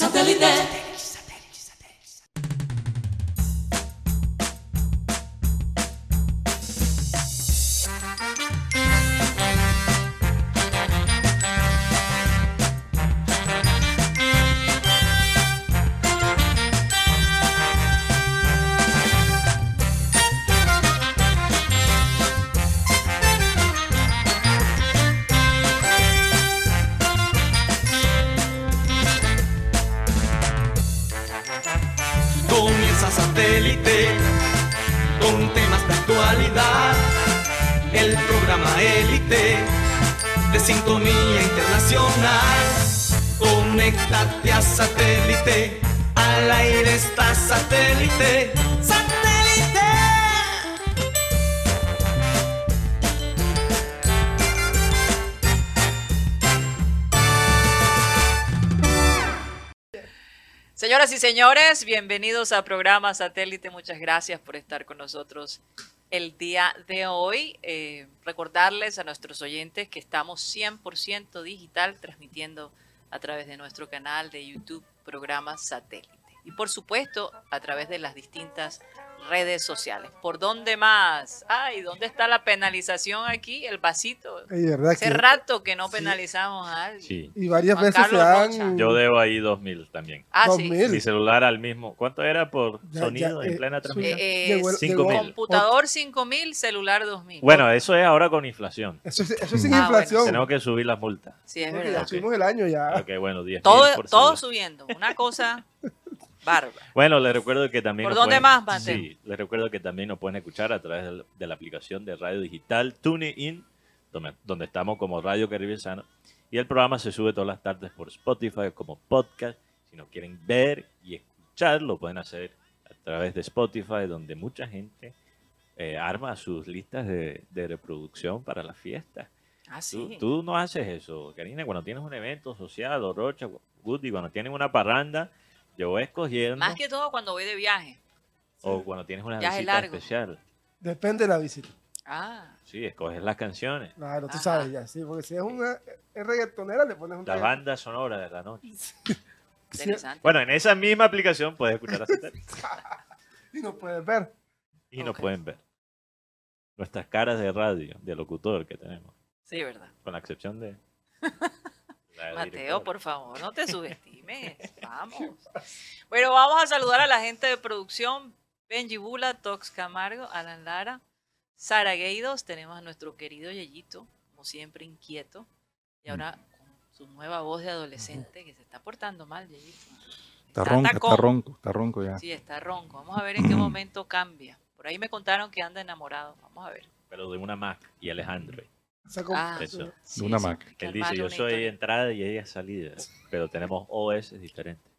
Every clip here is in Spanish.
Satellite. Bienvenidos a programa Satélite. Muchas gracias por estar con nosotros el día de hoy. Eh, recordarles a nuestros oyentes que estamos 100% digital transmitiendo a través de nuestro canal de YouTube programa Satélite. Y por supuesto a través de las distintas redes sociales. ¿Por dónde más? Ay, ¿dónde está la penalización aquí? El vasito. Ey, ¿verdad Hace que- rato que no Sí. penalizamos a alguien. Sí. Y varias Juan veces se Carlos dan. Rocha. Yo debo ahí 2000 también. Ah, Dos sí. mil. Mi celular al mismo. ¿Cuánto era por Ya, sonido ya, en eh, plena transmisión? Eh, eh, Llegó el- Cinco llegó- mil. Computador 5000, celular 2000. Bueno, eso es ahora con inflación. Eso, es- eso es sin Ah, bueno. inflación. Tenemos que subir las multas. sí, es Porque verdad. ya subimos el año ya. Ok, bueno, 10 Todo, por todo subiendo. Una cosa bárbara. Bueno, les recuerdo que también... ¿Por nos dónde pueden- más? Sí, les recuerdo que también nos pueden escuchar a través de, la aplicación de radio digital TuneIn, donde, donde estamos como Radio Caribe Sano. Y el programa se sube todas las tardes por Spotify como podcast. Si no quieren ver y escuchar, lo pueden hacer a través de Spotify, donde mucha gente eh, arma sus listas de, de reproducción para las fiestas. Ah, sí. tú no haces eso, Karina. Cuando tienes un evento social, o Rocha, Woody, cuando tienes una parranda, yo voy escogiendo. Más que todo cuando voy de viaje. O cuando tienes una Viaje visita largo. especial. Depende de la visita. Ah, Sí, escoges las canciones, Claro, tú Ajá. sabes ya. Sí, porque si es una es reggaetonera, le pones un la banda sonora de la noche. interesante. Bueno, en esa misma aplicación puedes escuchar a. Y no puedes ver. y nos Ok. pueden ver. Nuestras caras de radio, de locutor que tenemos, Sí, verdad. con la excepción de... la Mateo, por favor, no te subestimes. Vamos. Bueno, vamos a saludar a la gente de producción. Benji Bula, Tox Camargo, Alan Lara, Sara Gueidos. Tenemos a nuestro querido Yeyito, como siempre inquieto. Y ahora con su nueva voz de adolescente que se está portando mal, Yeyito. Está Está ronco, está ronco, está ronco ya. Sí, está ronco. Vamos a ver en qué momento cambia. Por ahí me contaron que anda enamorado. Vamos a ver. Pero de una Mac y Alejandro. Com- Ah, Eso. Sí, una Mac. Él dice, yo soy historia. entrada y ella salida. Pero tenemos OS diferentes.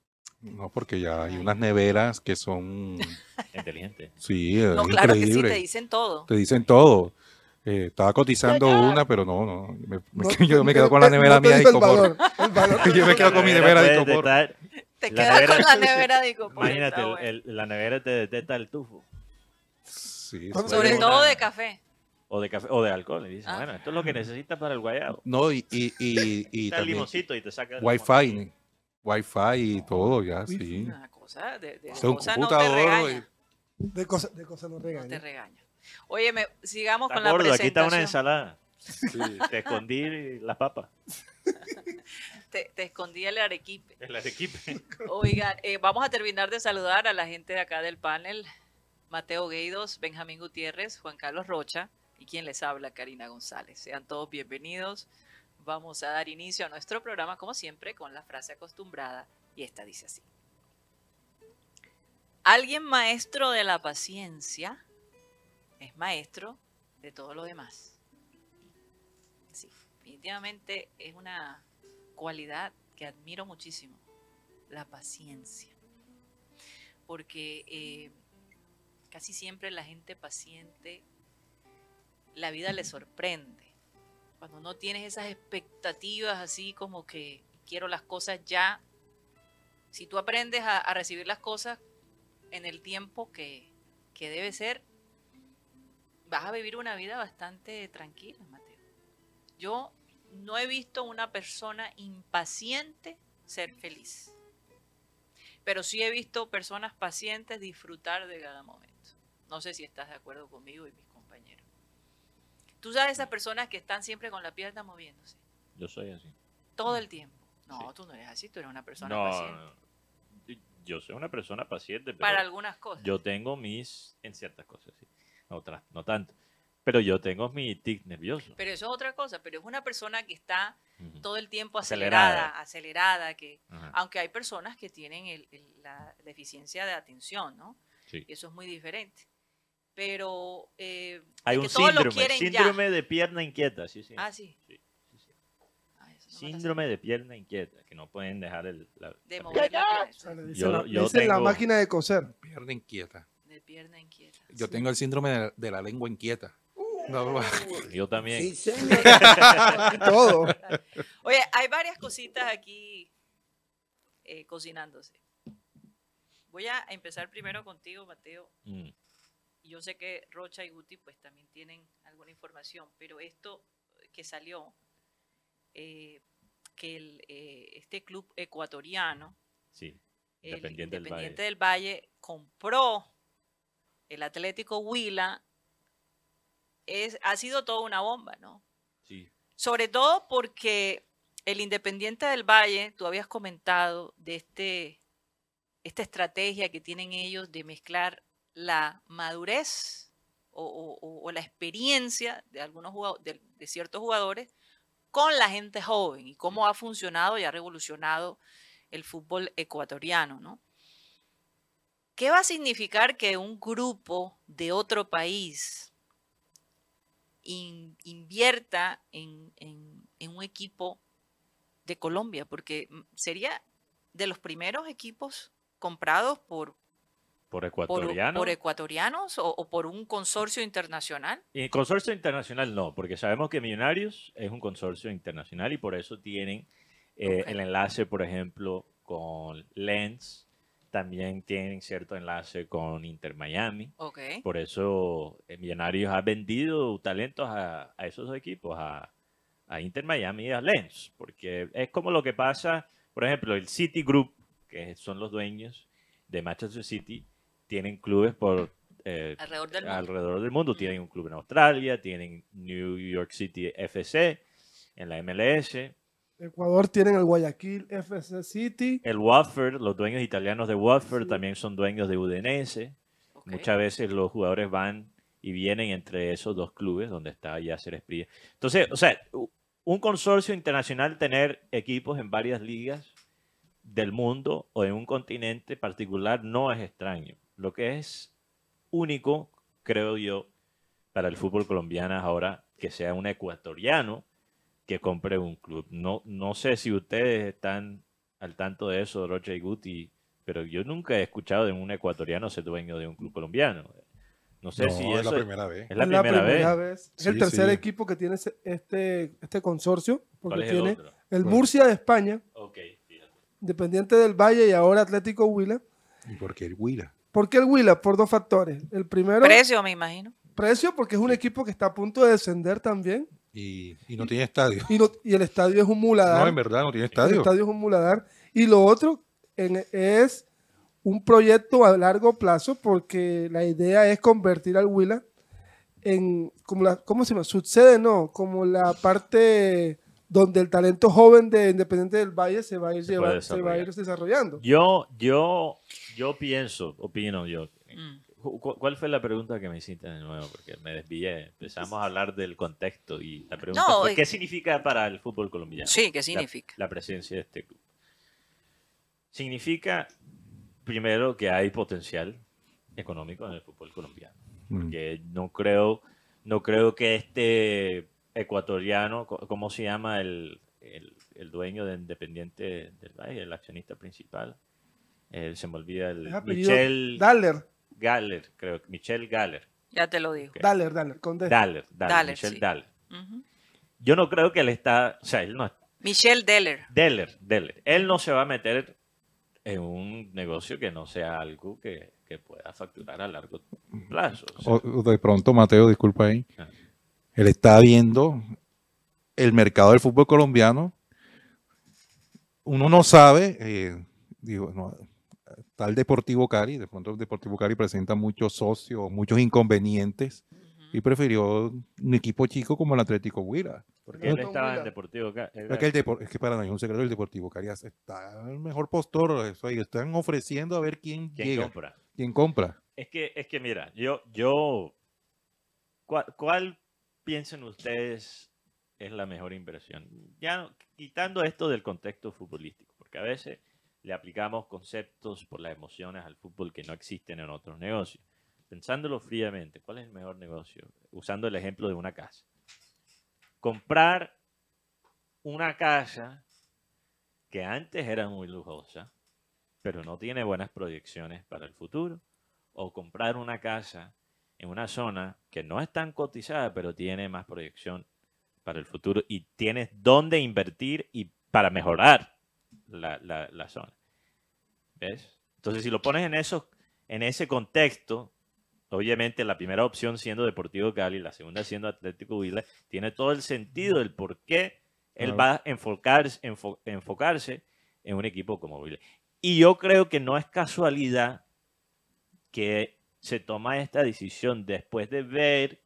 No, porque ya hay unas neveras que son, Inteligente. sí, es No, claro que sí, increíble. te dicen todo. Te dicen todo. Eh, estaba cotizando una, pero no, no. me- me- No- yo me quedo con la nevera mía de valor. Yo me quedo con mi nevera de detectar- Te La quedas nevera- con la nevera de Icopor, Imagínate, el- el- la nevera te detecta el tufo. Sí, Sobre todo de café. O de café, o de alcohol. Y dice, Ah. bueno, esto es lo que necesitas para el guayabo. No, y, y, y, y Está el también limoncito y te saca el Wi-Fi. Wi-Fi y todo, ya, Wi-Fi. sí. Una cosa de, de O sea, un cosa no te computador. De cosas de cosas no No te regaña. Oye, me, sigamos Está con la gordo, aquí está una presentación. ensalada. Te escondí las papas. Te, te escondí el arequipe. El arequipe. Oigan, eh, vamos a terminar de saludar a la gente de acá del panel. Mateo Gueidos, Benjamín Gutiérrez, Juan Carlos Rocha quien les habla, Karina González. Sean todos bienvenidos. Vamos a dar inicio a nuestro programa, como siempre, con la frase acostumbrada y esta dice así. Alguien maestro de la paciencia es maestro de todo lo demás. Sí, definitivamente es una cualidad que admiro muchísimo, la paciencia. Porque eh, casi siempre la gente paciente, la vida le sorprende. Cuando no tienes esas expectativas así como que quiero las cosas ya, si tú aprendes a, recibir las cosas en el tiempo que, que debe ser, vas a vivir una vida bastante tranquila, Mateo. Yo no he visto una persona impaciente ser feliz. Pero sí he visto personas pacientes disfrutar de cada momento. No sé si estás de acuerdo conmigo y mis. Tú sabes esas personas que están siempre con la pierna moviéndose, Yo soy así. todo el tiempo. No, Sí. tú no eres así, tú eres una persona No, paciente. no. Yo soy una persona paciente, pero Para algunas cosas. yo tengo mis, en ciertas cosas, sí. Otras, no tanto. Pero yo tengo mi tic nervioso. Pero eso es otra cosa, pero es una persona que está todo el tiempo Acelerada. acelerada, acelerada, que aunque hay personas que tienen el- el- la deficiencia de atención, ¿no? sí. Y eso es muy diferente. Pero eh, Hay un que todos lo síndrome, de pierna inquieta, sí, sí. Ah, sí. Sí, sí, sí. Eso no me la Síndrome de pierna inquieta, que no pueden dejar el... la- de la mover Yo- la, yo dicen la tengo- máquina de coser. Pierna inquieta. de pierna inquieta. Yo Sí. tengo el síndrome de, de la lengua inquieta. No, Yo también. Sí, señor. Todo. Oye, hay varias cositas aquí eh, cocinándose. Voy a empezar primero contigo, Mateo. Mm, Y Yo sé que Rocha y Guti pues también tienen alguna información, pero esto que salió, eh, que el, eh, este club ecuatoriano, sí. el Independiente del Independiente Valle. del Valle, compró el Atlético Huila, es, ha sido toda una bomba, ¿no? Sí. Sobre todo porque el Independiente del Valle, tú habías comentado de este, esta estrategia que tienen ellos de mezclar la madurez o, o- o- o la experiencia de algunos de, de ciertos jugadores con la gente joven y cómo ha funcionado y ha revolucionado el fútbol ecuatoriano, ¿no? ¿Qué va a significar que un grupo de otro país in- invierta en, en- en un equipo de Colombia? Porque mm, sería de los primeros equipos comprados por, Por por- ecuatoriano. por ecuatorianos o, o por un consorcio internacional. Y consorcio internacional no, porque sabemos que Millonarios es un consorcio internacional y por eso tienen eh, el enlace, por ejemplo, con Lens, también tienen cierto enlace con Inter Miami. Ok. Por eso eh, Millonarios ha vendido talentos a, a esos equipos, a, a Inter Miami y a Lens, porque es como lo que pasa, por ejemplo, el City Group, que son los dueños de Manchester City, tienen clubes por eh, Alrededor del mundo. alrededor del mundo. Tienen un club en Australia, tienen New York City FC en la MLS, Ecuador tienen el Guayaquil FC City. el Watford, los dueños italianos de Watford también son dueños de Udinese. Ok. Muchas veces los jugadores van y vienen entre esos dos clubes donde está Yasser Espría. Entonces, o sea, un consorcio internacional tener equipos en varias ligas del mundo o en un continente particular no es extraño. Lo que es único, creo yo, para el fútbol colombiano es ahora que sea un ecuatoriano que compre un club. No, no sé si ustedes están al tanto de eso, Rocha y Guti, pero yo nunca he escuchado de un ecuatoriano ser dueño de un club colombiano. No sé No, si es eso la primera vez. es la primera, vez. vez. Es el tercer sí. equipo que tiene este, este consorcio, ¿Cuál porque es tiene otro? el Murcia de España, Ok, fíjate. Independiente del Valle y ahora Atlético Huila. ¿Y por qué el Huila? ¿Por qué el Huila? Por dos factores. El primero, Precio, me imagino. precio, porque es un equipo que está a punto de descender también. Y, y no tiene estadio. Y, no- y el estadio es un muladar. No, en verdad no tiene El estadio. estadio es un muladar. Y lo otro en- es un proyecto a largo plazo porque la idea es convertir al Huila en, como la, ¿cómo se llama? Sucede, no, como la parte donde el talento joven de Independiente del Valle se va a ir, Se puede lleva- se va a ir desarrollando. Yo, yo, yo pienso, opino yo. Mm. Cu- cu- ¿Cuál fue la pregunta que me hiciste de nuevo? Porque me desvié. Empezamos a hablar del contexto y la pregunta No, fue, es- ¿qué significa para el fútbol colombiano? Sí, ¿qué la- significa? La, presencia de este club. Significa, primero, que hay potencial económico en el fútbol colombiano. Mm. Porque no creo, no creo que este ecuatoriano, ¿cómo se llama el, el- el dueño de Independiente del Valle, el accionista principal? Eh, se me olvida el Michel Daller, Galler, creo que Michel Galler. Ya te lo digo. Ok. Daller, Daller, con D. Daller, Daller, Daller, Michel sí. Daller. Yo no creo que él está, o sea, él no Michelle Deller. Deller, Deller. Él no se va a meter en un negocio que no sea algo que, que pueda facturar a largo plazo. O sea, O- o de pronto, Mateo, disculpa ahí. Ah. Él está viendo el mercado del fútbol colombiano. Uno no sabe, eh, digo, no, está el Deportivo Cali, de pronto el Deportivo Cali presenta muchos socios, muchos inconvenientes, y prefirió un equipo chico como el Atlético Huila. Porque él No, estaba en. Deportivo Cali. Es que, el Depor- es que para mí es un secreto, el Deportivo Cali está el mejor postor, eso ahí, están ofreciendo a ver quién, ¿Quién llega, compra? quién compra. Es que, es que mira, yo, yo, ¿cuál, cuál piensan ustedes es la mejor inversión? Ya no- quitando esto del contexto futbolístico, porque a veces le aplicamos conceptos por las emociones al fútbol que no existen en otros negocios. Pensándolo fríamente, ¿cuál es el mejor negocio? Usando el ejemplo de una casa. Comprar una casa que antes era muy lujosa, pero no tiene buenas proyecciones para el futuro o comprar una casa en una zona que no es tan cotizada, pero tiene más proyección para el futuro y tienes dónde invertir y para mejorar la, la- la zona. ¿Ves? Entonces, si lo pones en, eso, en ese contexto, obviamente la primera opción siendo Deportivo Cali, la segunda siendo Atlético Huila, tiene todo el sentido del por qué él va a enfocarse, enfo- enfocarse en un equipo como Huila. Y yo creo que no es casualidad que se toma esta decisión después de ver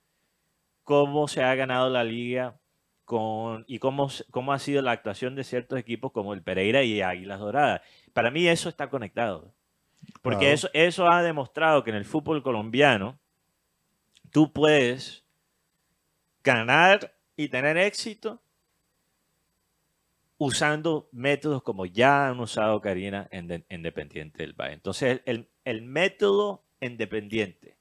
cómo se ha ganado la liga con, y cómo, cómo ha sido la actuación de ciertos equipos como el Pereira y Águilas Doradas. Para mí eso está conectado. Porque Claro. eso, eso ha demostrado que en el fútbol colombiano tú puedes ganar y tener éxito usando métodos como ya han usado Karina en, de- en Independiente del Valle. Entonces, el, el método independiente,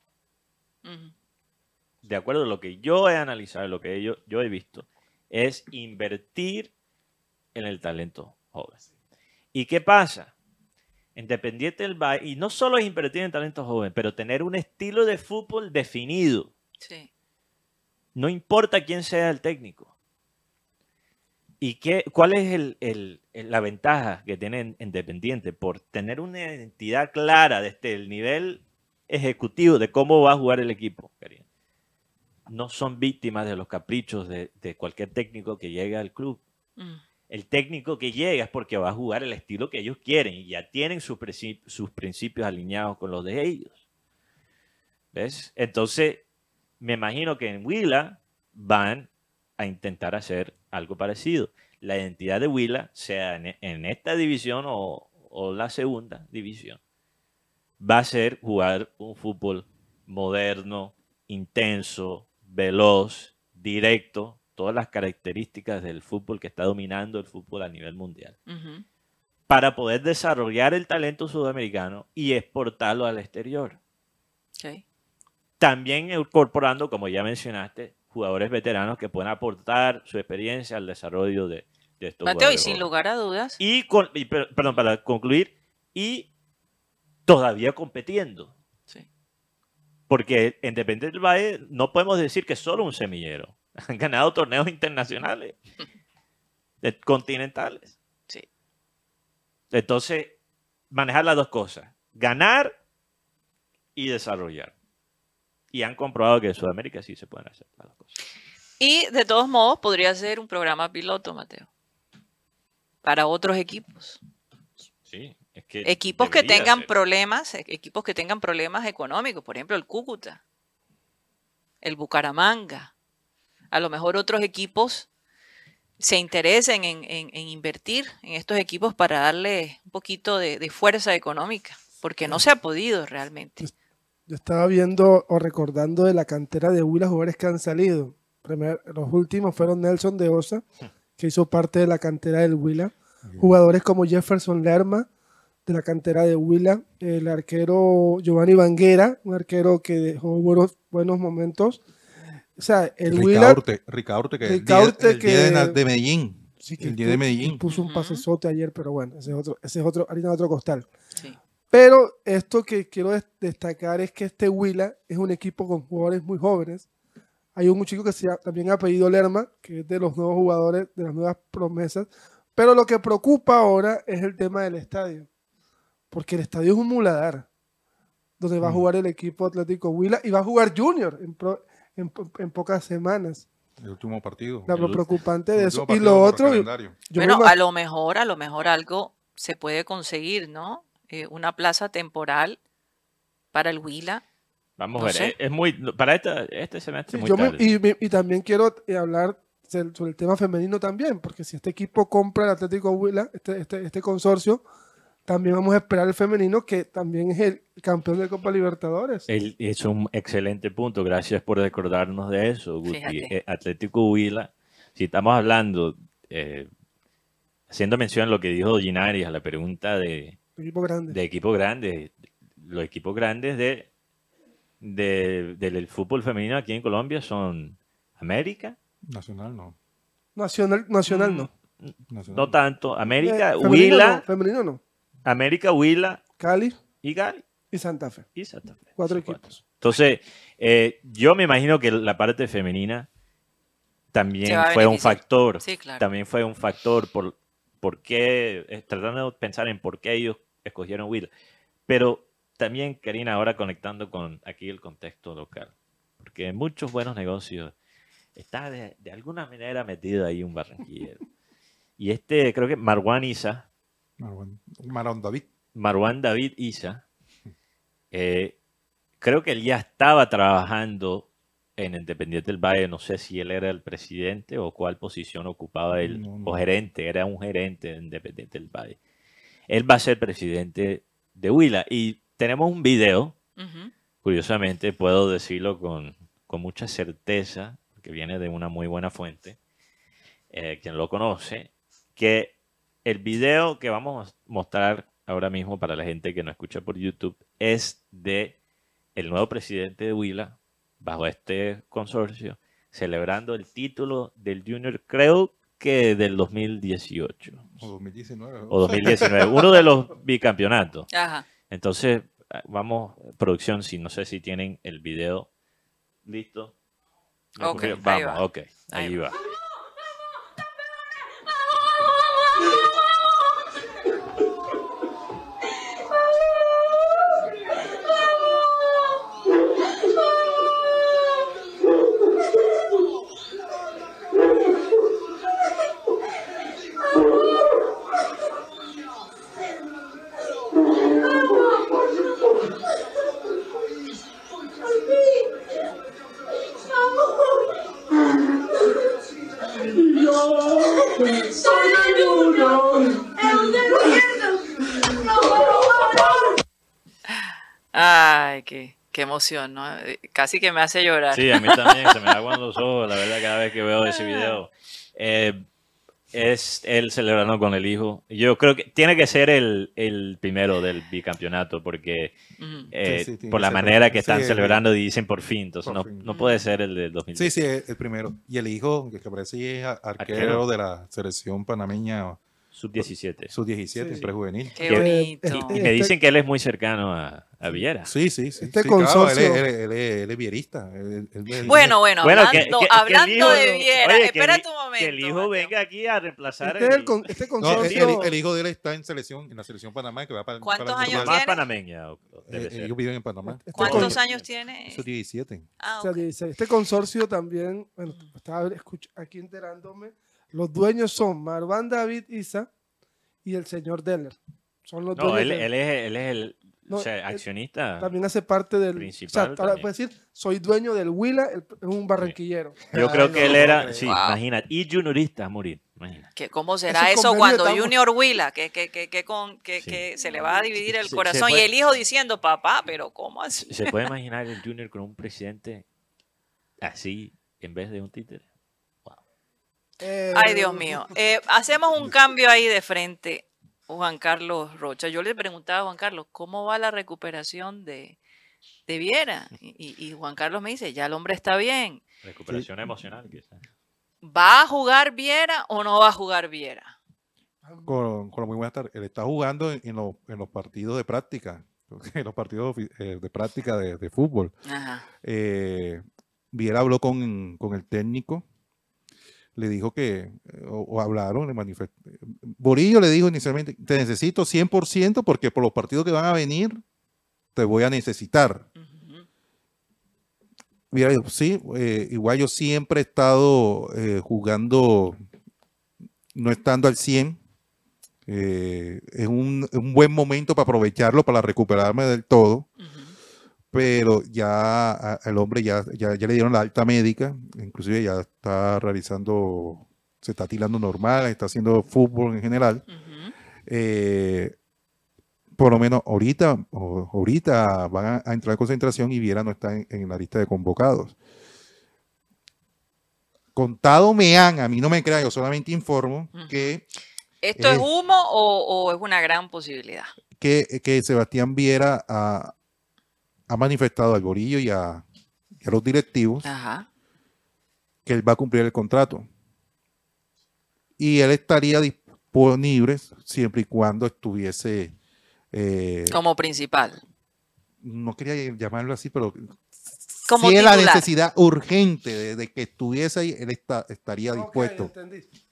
de acuerdo a lo que yo he analizado, lo que yo, yo he visto, es invertir en el talento joven. ¿Y qué pasa? Independiente del Valle, y no solo es invertir en talento joven, pero tener un estilo de fútbol definido. Sí. No importa quién sea el técnico. ¿Y qué, cuál es el- la ventaja que tiene Independiente? Por tener una identidad clara desde el nivel ejecutivo de cómo va a jugar el equipo. Karina. No son víctimas de los caprichos de, de cualquier técnico que llegue al club. Mm. El técnico que llega es porque va a jugar el estilo que ellos quieren y ya tienen sus, princi- sus principios alineados con los de ellos. ¿Ves? Entonces, me imagino que en Huila van a intentar hacer algo parecido. La identidad de Huila, sea en, en esta división o, o la segunda división, va a ser jugar un fútbol moderno, intenso, veloz, directo, todas las características del fútbol que está dominando el fútbol a nivel mundial, para poder desarrollar el talento sudamericano y exportarlo al exterior. Ok. También incorporando, como ya mencionaste, jugadores veteranos que puedan aportar su experiencia al desarrollo de, de estos Mateo, y sin lugar a dudas, Y, con- y per- perdón, para concluir, y todavía compitiendo. sí. Porque en Independiente del Valle no podemos decir que es solo un semillero. Han ganado torneos internacionales, de- continentales. Sí. Entonces, manejar las dos cosas. Ganar y desarrollar. Y han comprobado que en Sudamérica sí se pueden hacer las dos cosas. Y de todos modos, podría ser un programa piloto, Mateo. Para otros equipos. Sí, es que Equipos que tengan ser. problemas, e- equipos que tengan problemas económicos, por ejemplo, el Cúcuta, el Bucaramanga. A lo mejor otros equipos se interesen en, en- en invertir en estos equipos para darle un poquito de, de fuerza económica, porque no se ha podido realmente. Yo estaba viendo o recordando de la cantera de Huila jugadores que han salido. Primer- los últimos fueron Nelson de Osa, que hizo parte de la cantera del Huila. Jugadores como Jefferson Lerma, de la cantera de Huila. El arquero Giovanni Banguera, un arquero que dejó buenos, buenos momentos. O sea, el Huila Ricaurte, Ricaurte, que el Ricaurte el día de, na- que- de Medellín. sí que el día de Medellín. puso un pasesote ayer, pero bueno, ese es otro, ese es otro, harina de otro costal. Sí. Pero esto que quiero des- destacar es que este Huila es un equipo con jugadores muy jóvenes. Hay un chico que se llama- también ha pedido Lerma, que es de los nuevos jugadores, de las nuevas promesas. Pero lo que preocupa ahora es el tema del estadio. Porque el estadio es un muladar, donde va a Mm. jugar el equipo Atlético Huila y va a jugar Junior en, pro- en en pocas semanas. El último partido. La- lo preocupante de eso. Y lo otro, me bueno, a lo mejor, a lo mejor algo se puede conseguir, ¿no? eh, una plaza temporal para el Huila. Vamos No a ver, es, es muy, para esta, este semestre Sí, muy yo me- tarde. y, me- y también quiero eh, hablar sobre el tema femenino también, porque si este equipo compra el Atlético Huila, este, este, este consorcio, también vamos a esperar el femenino, que también es el campeón de Copa Libertadores. El- es un excelente punto, gracias por recordarnos de eso, Guti. Eh, Atlético Huila, si estamos hablando, eh, haciendo mención a lo que dijo Ginaris, a la pregunta de, equipo grande. de equipos grandes, los equipos grandes de, de- del fútbol femenino aquí en Colombia son América, Nacional no. Nacional, nacional no. Nacional no tanto, América, Eh, femenino Huila, no, femenino no. América, Huila Cali y Gali y Santa Fe. y Santa Fe. Cuatro equipos. Entonces, eh, yo me imagino que la parte femenina también fue un factor. Sí, claro. También fue un factor por, por qué, tratando de pensar en por qué ellos escogieron Will. Pero también, Karina, ahora conectando con aquí el contexto local. Porque muchos buenos negocios está de, de alguna manera metido ahí un barranquillero. Y este, creo que Marwan Isa, Marwan, Marwan David. Marwan David Isa, eh, creo que él ya estaba trabajando en Independiente del Valle. No sé si él era el presidente o cuál posición ocupaba él, No, no. o gerente, era un gerente de Independiente del Valle. Él va a ser presidente de Huila. Y tenemos un video, curiosamente, puedo decirlo con, con mucha certeza, que viene de una muy buena fuente, eh, quien lo conoce, que el video que vamos a mostrar ahora mismo para la gente que nos escucha por YouTube es de el nuevo presidente de Huila, bajo este consorcio, celebrando el título del Junior, creo que del 2018 O 2019. ¿no? o 2019, uno de los bicampeonatos. Ajá. Entonces, ah, vamos, producción, si no sé si tienen el video listo. ¿Me Ok, ahí vamos, va. ok, ahí Ahí va. Emoción, ¿no? Eh, Casi que me hace llorar. Sí, a mí también se me aguan los ojos, la verdad, cada vez que veo ese video. Eh, es él celebrando con el hijo. Yo creo que tiene que ser el, el primero del bicampeonato, porque eh, sí, tiene por la manera el- que sí, están el- celebrando dicen por fin, entonces por no, fin. no puede ser el del 2018. Sí, sí, el primero. Y el hijo, que aparece es arquero, Arquero. de la selección panameña Sub-17. sub-17, Sí. prejuvenil. Qué Que- bonito. eh, Y eh, me Este- dicen que él es muy cercano a, a Viera. Sí, sí, sí. Este sí, claro, consorcio- él, es- él él es- él es vierista. Él- él- él- Bueno, bueno, Bueno, que- hablando, que- que hablando hijo- de Viera, oye, que espera tu momento. Que el hijo Mateo. venga aquí a reemplazar Este, es el este No, el, consorcio. el- hijo de él está en selección, en la selección Panamá que va para ¿Cuántos para años tiene? panameña. Eh, ser. ellos viven en Panamá. Este ¿Cuántos años tiene? Eso 17. Ah, O sea, este consorcio también, bueno, estaba aquí enterándome, los dueños son Marwan David Isa y el señor Deller. Son los No, dueños. él, de- él es, él es el No, o sea, él- accionista. También hace parte del. Principal o sea, ahora decir, soy dueño del Huila, es un barranquillero. Yo Ay, creo no, que él era, sí, Wow. imagínate, y juniorista a morir, imagínate. ¿Qué- ¿Cómo será Ese eso cuando estamos- Junior Huila, que, que, que, que, con, que, Sí. que se le va a dividir el Se- se corazón y el hijo diciendo, papá, pero ¿cómo así? ¿Se puede imaginar el Junior con un presidente así en vez de un títere? Eh, Ay, Dios mío. Eh, hacemos un cambio ahí de frente, Juan Carlos Rocha. Yo le preguntaba a Juan Carlos, ¿cómo va la recuperación de, de Viera? Y, Juan Carlos me dice, ya el hombre está bien. Recuperación emocional, quizás. ¿Va a jugar Viera o no va a jugar Viera? Con, con muy buena tarde. Él está jugando en, en los, en los partidos de práctica, en los partidos eh, de práctica de, de fútbol. Ajá. Eh, Viera habló con, con el técnico, le dijo que, eh, o, o hablaron, le manifestó. Borillo le dijo inicialmente, te necesito 100% porque por los partidos que van a venir, te voy a necesitar. Viera dijo, sí, eh, igual yo siempre he estado eh, jugando, no estando al 100, Eh, es un, un buen momento para aprovecharlo, para recuperarme del todo. Pero ya a- el hombre ya, ya, ya le dieron la alta médica, inclusive ya está realizando, se está tirando normal, está haciendo fútbol en general. Eh, por lo menos ahorita, ahorita van a, a entrar en concentración y Viera no está en, en la lista de convocados. Contado me han, a mí no me crean, yo solamente informo que, ¿Esto es humo o, o es una gran posibilidad? que, que Sebastián Viera ha, ha manifestado al Borillo y a, y a los directivos Ajá. que él va a cumplir el contrato. Y él estaría disponible siempre y cuando estuviese, eh, Como principal. no quería llamarlo así, pero Como si es la necesidad urgente de, de que estuviese ahí, él está, estaría dispuesto.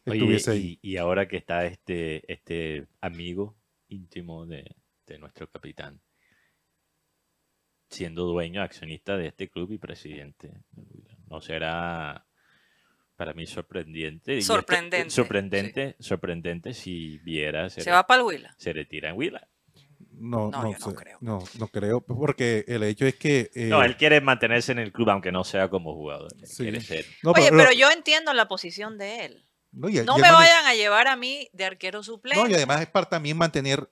Oye, ahí. y, y ahora que está este, este amigo íntimo de, de nuestro capitán, siendo dueño, accionista de este club y presidente, ¿no será para mí sorprendente? esto- Sorprendente, sorprendente, sorprendente si viera se, Se va para el Huila. se retira en Huila. No, No, no, yo no creo. no, no creo, porque el hecho es que... eh, No, él quiere mantenerse en el club aunque no sea como jugador. Sí. quiere ser. no, Oye, pero yo entiendo la posición de él. no, y- No y me además- vayan a llevar a mí de arquero suplente. No, y además es para también mantener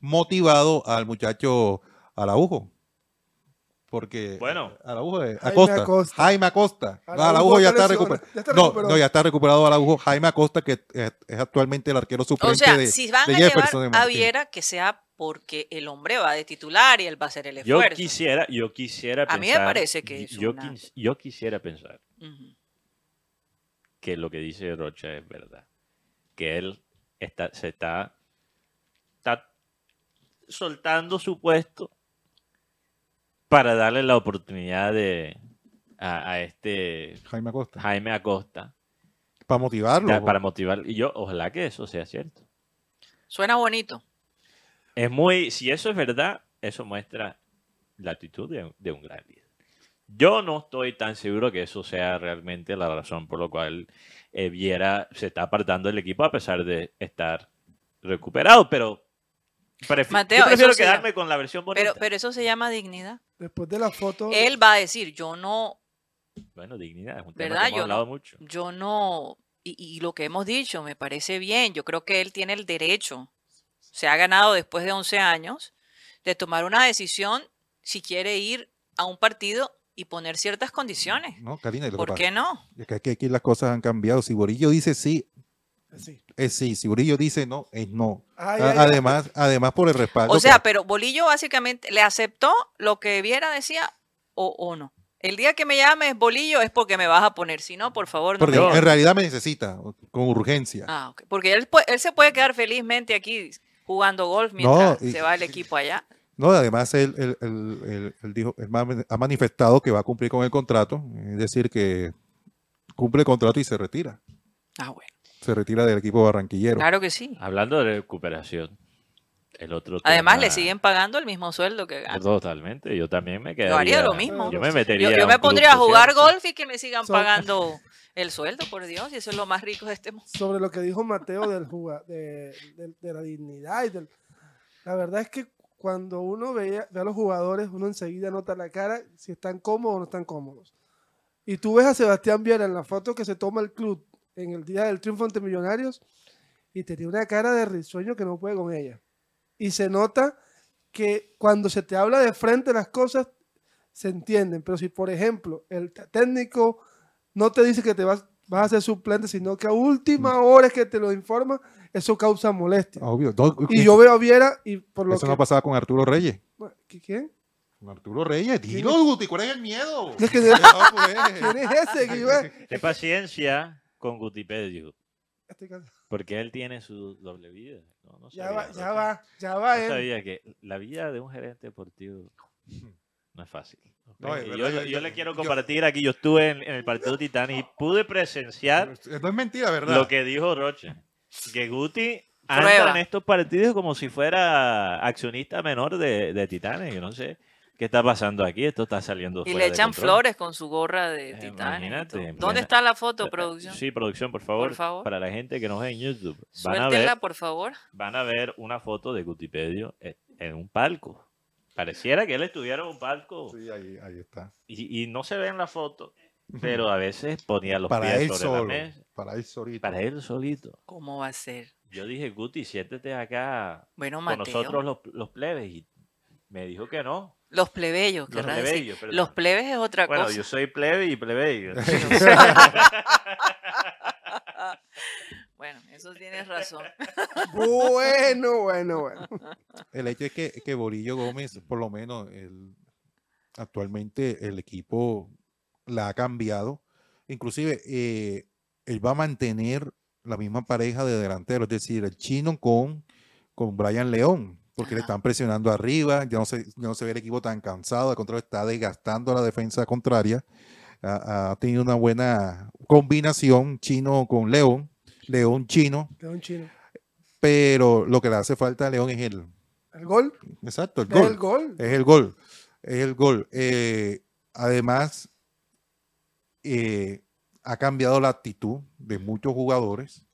motivado al muchacho Araujo. Porque Bueno. Araujo es Jaime Acosta. Acosta. Jaime Acosta. No, Araujo Araujo ya está recuperado. Ya está No, recuperado. no, ya está recuperado Araujo. Jaime Acosta, que es, es actualmente el arquero o suplente sea, de, si van de a llevar Jefferson a. Viera, que sea porque el hombre va de titular y él va a hacer el Yo esfuerzo. quisiera, yo quisiera A mí me parece que es yo, una- quis- yo quisiera pensar que lo que dice Rocha es verdad. Que él está, se está, está soltando su puesto para darle la oportunidad de a, a este Jaime Acosta. Jaime Acosta Para motivarlo. para motivar. Y yo, ojalá que eso sea cierto. Suena bonito. Es muy, si eso es verdad, eso muestra la actitud de, de un gran líder. Yo no estoy tan seguro que eso sea realmente la razón por la cual eh, Viera se está apartando del equipo a pesar de estar recuperado, pero prefi- Mateo, yo prefiero quedarme con la versión bonita. Pero, pero eso se llama dignidad. Después de la foto, Él va a decir, yo no, bueno, dignidad, es un tema ¿verdad? que hemos Yo hablado no, mucho. yo no, y, y lo que hemos dicho me parece bien. Yo creo que él tiene el derecho, se ha ganado después de 11 años, de tomar una decisión si quiere ir a un partido y poner ciertas condiciones. No, Karina, ¿Por qué no? es que aquí, aquí las cosas han cambiado. Si Borillo dice sí, sí. es sí. Si Borillo dice no, es no. Ay, ay. además, además por el respaldo. O sea, que- pero Bolillo básicamente le aceptó lo que Viera decía o, o no. El día que me llames Bolillo es porque me vas a poner, si no, por favor, no porque me en realidad me necesita, con urgencia. Ah, ok. Porque él, él se puede quedar felizmente aquí jugando golf mientras y- se va el equipo allá. No, además él, él- él- él- él dijo, ha manifestado que va a cumplir con el contrato, es decir, que cumple el contrato y se retira. Ah, bueno. Se retira del equipo barranquillero. Claro que sí. Hablando de recuperación, el otro Además, le siguen pagando el mismo sueldo que gana. Totalmente, yo también me quedaría. Yo haría lo mismo. Yo me metería Yo, a yo un me club pondría a jugar golf y que me sigan pagando el sueldo, por Dios, y eso es lo más rico de este mundo. sobre lo que dijo Mateo del juga- de, de- de la dignidad y del... La verdad es que cuando uno ve, ve a los jugadores, uno enseguida nota la cara si están cómodos o no están cómodos. Y tú ves a Sebastián Viera en la foto que se toma el club en el día del triunfo ante Millonarios y tenía una cara de risueño que no puede con ella. Y se nota que cuando se te habla de frente las cosas se entienden, pero si por ejemplo el técnico no te dice que te vas, vas a ser suplente, sino que a última hora es que te lo informa, eso causa molestia. Obvio. Y yo veo a Viera y por lo eso que... no pasaba con Arturo Reyes. ¿Qui- ¿Quién? Arturo Reyes, ¿Quién dilo, Guti, ¿cuál es el miedo? Es que- No, pues. ¿Quién es ese? Que yo- Ten paciencia con Gutipedio, Estoy cansado. porque él tiene su doble vida. No, no Ya sabía, va, ya va, ya va. No él. sabía que la vida de un gerente deportivo no es fácil. No, es Y verdad, yo, yo- le quiero yo- compartir aquí, yo estuve en, en el partido de Titanes y pude presenciar No es mentira, ¿verdad? lo que dijo Roche. Que Guti Prueba. anda en estos partidos como si fuera accionista menor de, de Titanes, yo no sé. ¿Qué está pasando aquí? Esto está saliendo Y fuera le de echan control. flores con su gorra de Eh, Titanic. y imagínate, ¿Dónde está la foto, Eh, producción? Sí, producción, por favor. Por favor. Para la gente que nos ve en YouTube. Van a, ver, por favor. van a ver una foto de Gutipedio eh, en un palco. Pareciera que él estuviera en un palco Sí, ahí, ahí está. y, y no se ve en la foto, pero a veces ponía los Para pies él sobre solo. la mesa. Para él solito. Para él solito. ¿Cómo va a ser? Yo dije, Guti, siéntete acá Bueno, con Mateo. nosotros los, los plebes. Y me dijo que no. Los plebeyos, Los decir. Los plebes es otra Bueno, cosa. yo soy plebe y plebeyo. Bueno, eso tienes razón. Bueno, bueno, bueno. El hecho es que, que Borillo Gómez, por lo menos, él- actualmente el equipo la ha cambiado. Inclusive, eh, él va a mantener la misma pareja de delantero, es decir, el chino con, con Brian León, porque le están presionando arriba, ya no, se, ya no se ve el equipo tan cansado, al contrario, está desgastando a la defensa contraria. Ha, ha tenido una buena combinación chino con León, León chino, un chino. pero lo que le hace falta a León es el, ¿El gol? exacto, el ¿Es gol. el gol? Es el gol. Es el gol. Eh, además, eh, ha cambiado la actitud de muchos jugadores.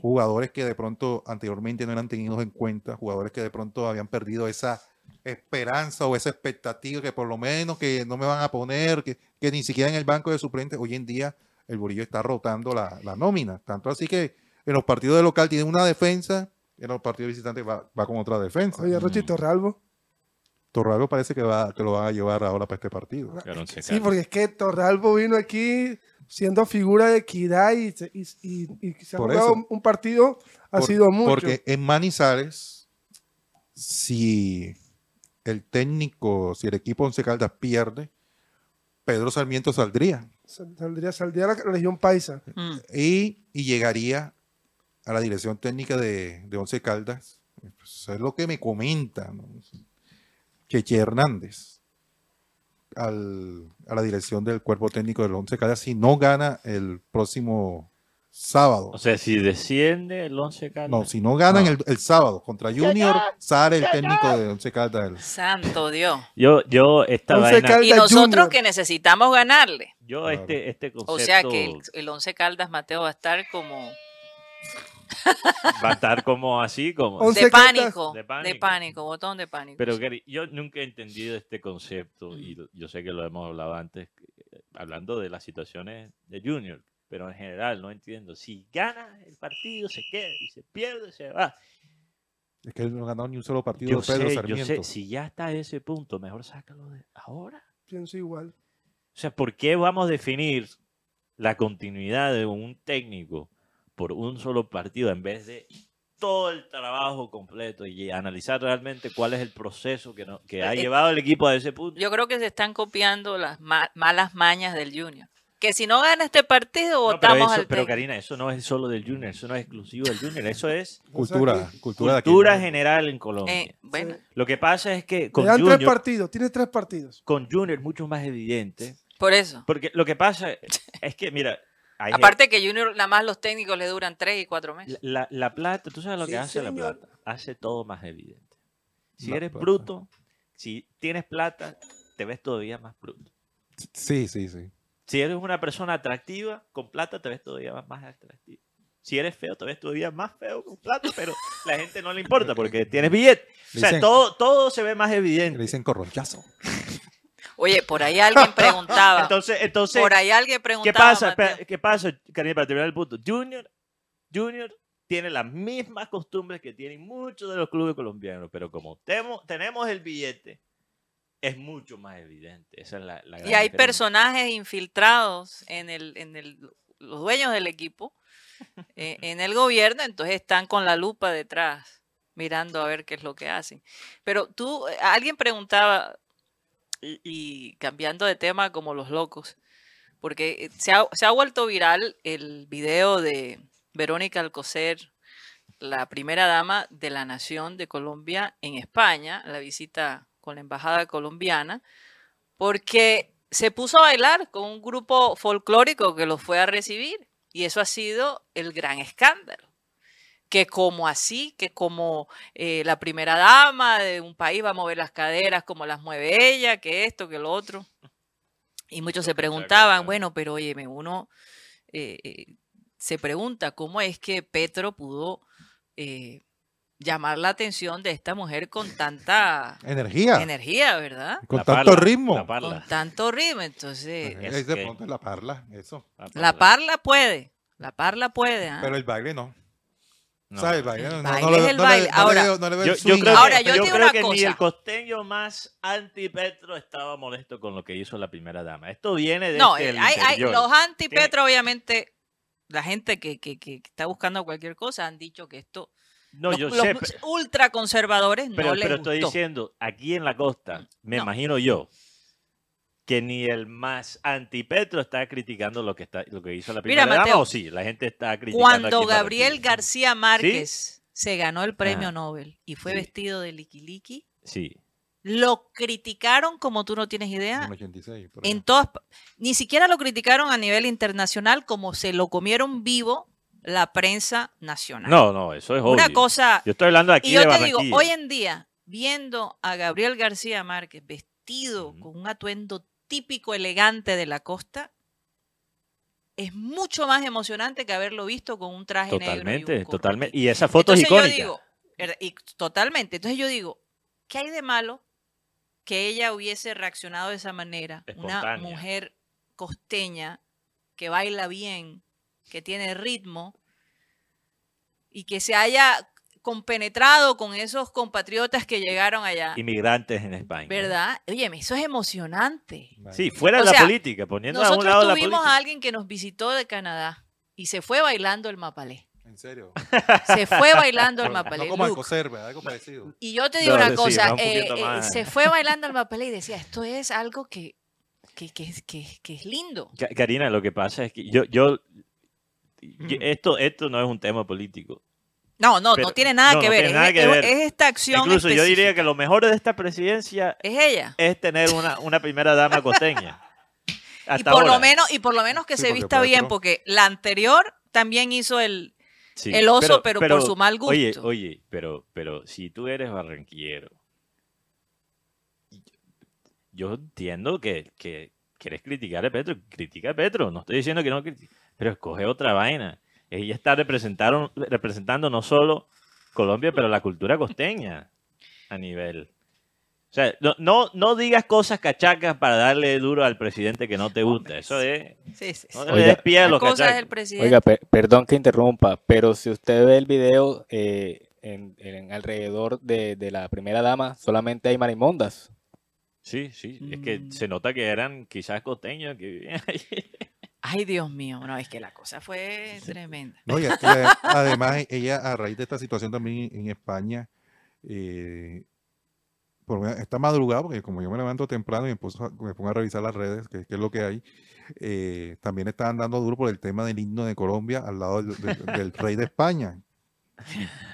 Jugadores que de pronto anteriormente no eran tenidos en cuenta. Jugadores que de pronto habían perdido esa esperanza o esa expectativa que por lo menos que no me van a poner, que, que ni siquiera en el banco de suplentes. Hoy en día el Borillo está rotando la, la nómina. Tanto así que en los partidos de local tiene una defensa, en los partidos visitantes va, va con otra defensa. Oye, Rochito Ralvo. Torralbo parece que, va, que lo va a llevar ahora para este partido. Claro. Sí, porque es que Torralbo vino aquí siendo figura de equidad y, se- y- y- y se ha jugado eso. un partido, ha Por- sido mucho. Porque en Manizales, si el técnico, si el equipo Once Caldas pierde, Pedro Sarmiento saldría Sal- Saldría, saldría la región paisa. Mm. y, y llegaría a la dirección técnica de, de Once Caldas. Eso es lo que me comenta ¿no? Cheche Hernández al- a la dirección del cuerpo técnico del Once Caldas si no gana el próximo sábado. O sea, si desciende el 11 Caldas. No, si no ganan No. el, el sábado contra Junior, sale el técnico de Once Caldas. el- Santo Dios. Yo, yo esta Once vaina, Caldas Y nosotros Junior. que necesitamos ganarle. yo Claro. este, este concepto O sea que el, el Once Caldas Mateo va a estar como va a estar como así, como. De pánico, De de pánico. pánico, botón de pánico. Pero Gary, yo nunca he entendido este concepto y lo- yo sé que lo hemos hablado antes, eh, hablando de las situaciones de Junior, pero en general no entiendo. Si gana el partido, se queda y se pierde, se va. Es que él no ha ganado ni un solo partido Yo de Pedro sé, yo sé, si ya está a ese punto, mejor sácalo de ahora. Pienso igual. O sea, ¿por qué vamos a definir la continuidad de un técnico por un solo partido en vez de todo el trabajo completo y analizar realmente cuál es el proceso que, no- que ha Eh, llevado al equipo a ese punto? Yo creo que se están copiando las ma- malas mañas del Junior. Que si no gana este partido, No, pero, votamos eso- al pero. Karina, eso no es solo del Junior, eso no es exclusivo del Junior, eso es Cultura, cultura, aquí. cultura general en Colombia. Eh, bueno, Lo que pasa es que Le con dan tres Junior, partidos, tiene tres partidos. con Junior es mucho más evidente, por eso. porque lo que pasa es que, mira, hay Aparte que Junior, nada más los técnicos le duran tres y cuatro meses. La, la- la plata, ¿tú sabes lo que Sí, hace la plata? Hace todo más evidente. Si eres bruto, si tienes plata, te ves todavía más bruto. Sí, sí, sí. Si eres una persona atractiva, con plata te ves todavía más- atractivo. Si eres feo, te ves todavía más feo con plata, pero la gente no le importa porque tienes billete. O Le sea, dicen- todo, todo se ve más Le evidente. dicen corronchazo. Oye, por ahí alguien preguntaba. Entonces, entonces por ahí alguien ¿qué preguntaba. pasa? Mateo. Espera, ¿Qué pasa, Karina, para terminar el punto? Junior, Junior tiene las mismas costumbres que tienen muchos de los clubes colombianos, pero como temo- tenemos el billete, es mucho más evidente. Esa es la, la gran Y hay diferencia. personajes infiltrados en el, en el, los dueños del equipo, eh, en el gobierno, entonces están con la lupa detrás, mirando a ver qué es lo que hacen. Pero tú, eh, alguien preguntaba, y, cambiando de tema como los locos, porque eh, se ha, se ha vuelto viral el video de Verónica Alcocer, la primera dama de la Nación de Colombia en España, la visita con la embajada colombiana, porque se puso a bailar con un grupo folclórico que los fue a recibir y eso ha sido el gran escándalo. Que como así, que como eh, la primera dama de un país va a mover las caderas como las mueve ella, que esto, que lo otro. Y muchos se preguntaban, bueno, pero óyeme, uno eh, eh, se pregunta cómo es que Petro pudo eh, llamar la atención de esta mujer con tanta Energía. energía, ¿verdad? Con La tanto parla, ritmo. La Con parla. tanto ritmo. Entonces, es que- la parla, eso. la parla puede, la parla puede. ¿ah? Pero el baile no. No. ¿Sabes? El baile, no, no, baile no le- es el no le- baile. no le Ahora, veo- no le veo Yo, creo, Ahora, que, yo yo digo creo una que ni el costeño más anti-Petro estaba molesto con lo que hizo la primera dama. Esto viene de No, este, hay, hay- los anti-Petro, obviamente, la gente que, que- que está buscando cualquier cosa han dicho que esto, No, los, yo los sé, ultraconservadores pero, no les pero estoy gustó. diciendo, aquí en la costa, me No. imagino yo, que ni el más anti-Petro está criticando lo que está lo que hizo la Mira, primera dama, Mateo, o sí, la gente está criticando Cuando Gabriel. García Márquez se ganó el premio Ajá. Nobel y fue Sí. vestido de liquiliqui, Sí, lo criticaron como tú no tienes idea. En 86, por ahí. En todas, ni siquiera lo criticaron a nivel internacional como se lo comieron vivo la prensa nacional. no, no, eso es Una obvio. cosa Yo estoy hablando aquí Y yo de te digo, hoy en día, viendo a Gabriel García Márquez vestido con un atuendo típico elegante de la costa, es mucho más emocionante que haberlo visto con un traje negro. y un Totalmente, totalmente. Y esa foto es Entonces yo icónica. digo, y totalmente. Entonces yo digo, ¿qué hay de malo que ella hubiese reaccionado de esa manera? Una mujer costeña que baila bien, que tiene ritmo y que se haya compenetrado con esos compatriotas que llegaron allá. Inmigrantes en España. ¿Verdad? Oye, eso es emocionante. Sí, fuera de la sea, política, poniendo a un Nosotros lado la tuvimos política. a alguien que nos visitó de Canadá y se fue bailando el mapalé. En serio. Se fue bailando el No mapalé. como Luke. Alcocer, ¿verdad? Algo parecido. Y yo te digo No, una sí, cosa, eh, eh, se fue bailando el mapalé y decía, esto es algo que, que, que, es- que, que es lindo. Karina, lo que pasa es que yo, yo, yo- esto, esto no es un tema político. No, no, Pero- no tiene nada no, que no ver. tiene es, nada que ver. es esta acción Incluso yo diría que lo mejor de esta presidencia Es ella. es tener una, una primera dama costeña. Y por, lo menos, y por lo menos que Sí, se vista bien, porque la anterior también hizo el, Sí, el oso, pero por su mal Oye, gusto. oye, pero, pero si tú eres barranquillero, yo entiendo que, que quieres criticar a Petro, critica a Petro, no estoy diciendo que no, pero escoge otra vaina. Ella está representando, representando no solo Colombia, pero la cultura costeña a nivel. O sea, no, no, no digas cosas cachacas para darle duro al presidente que no te gusta. Eso es. Sí, sí, No sí. le des Oiga, pie a los cachacos. Oiga, pe- perdón que interrumpa, pero si usted ve el video eh, en, en alrededor de, de la primera dama, solamente hay marimondas. Sí, sí, es que Mm. se nota que eran quizás costeños que vivían ahí. Ay, Dios mío, no, es que la cosa fue tremenda. No, y, y a- además, ella a raíz de esta situación también en España, eh, por esta madrugada, porque como yo me levanto temprano y me, puso a- me pongo a revisar las redes, que, que es lo que hay, eh, también estaban dando duro por el tema del himno de Colombia al lado del, del- del rey de España,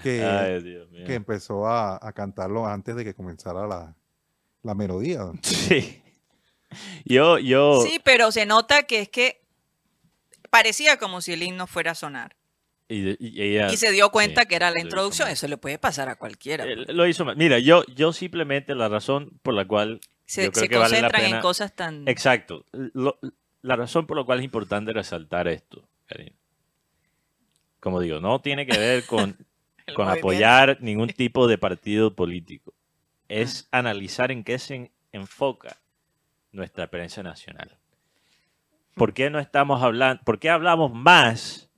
que, Ay, Dios mío. que empezó a, a cantarlo antes de que comenzara la, la melodía. Sí. Yo, yo, Sí, pero se nota que es que parecía como si el himno fuera a sonar. y, y ella Y se dio cuenta sí, que era la introducción. Eso le puede pasar a cualquiera. eh, pues. lo hizo mal. Mira, yo, yo simplemente la razón por la cual, Se, yo creo se que vale la concentran en cosas tan... exacto, lo- la razón por la cual es importante resaltar esto, Karina. Como digo, no tiene que ver con, con movimiento. apoyar ningún tipo de partido político. Es analizar en qué se en- enfoca nuestra prensa nacional. ¿Por qué no estamos hablando, por qué hablamos más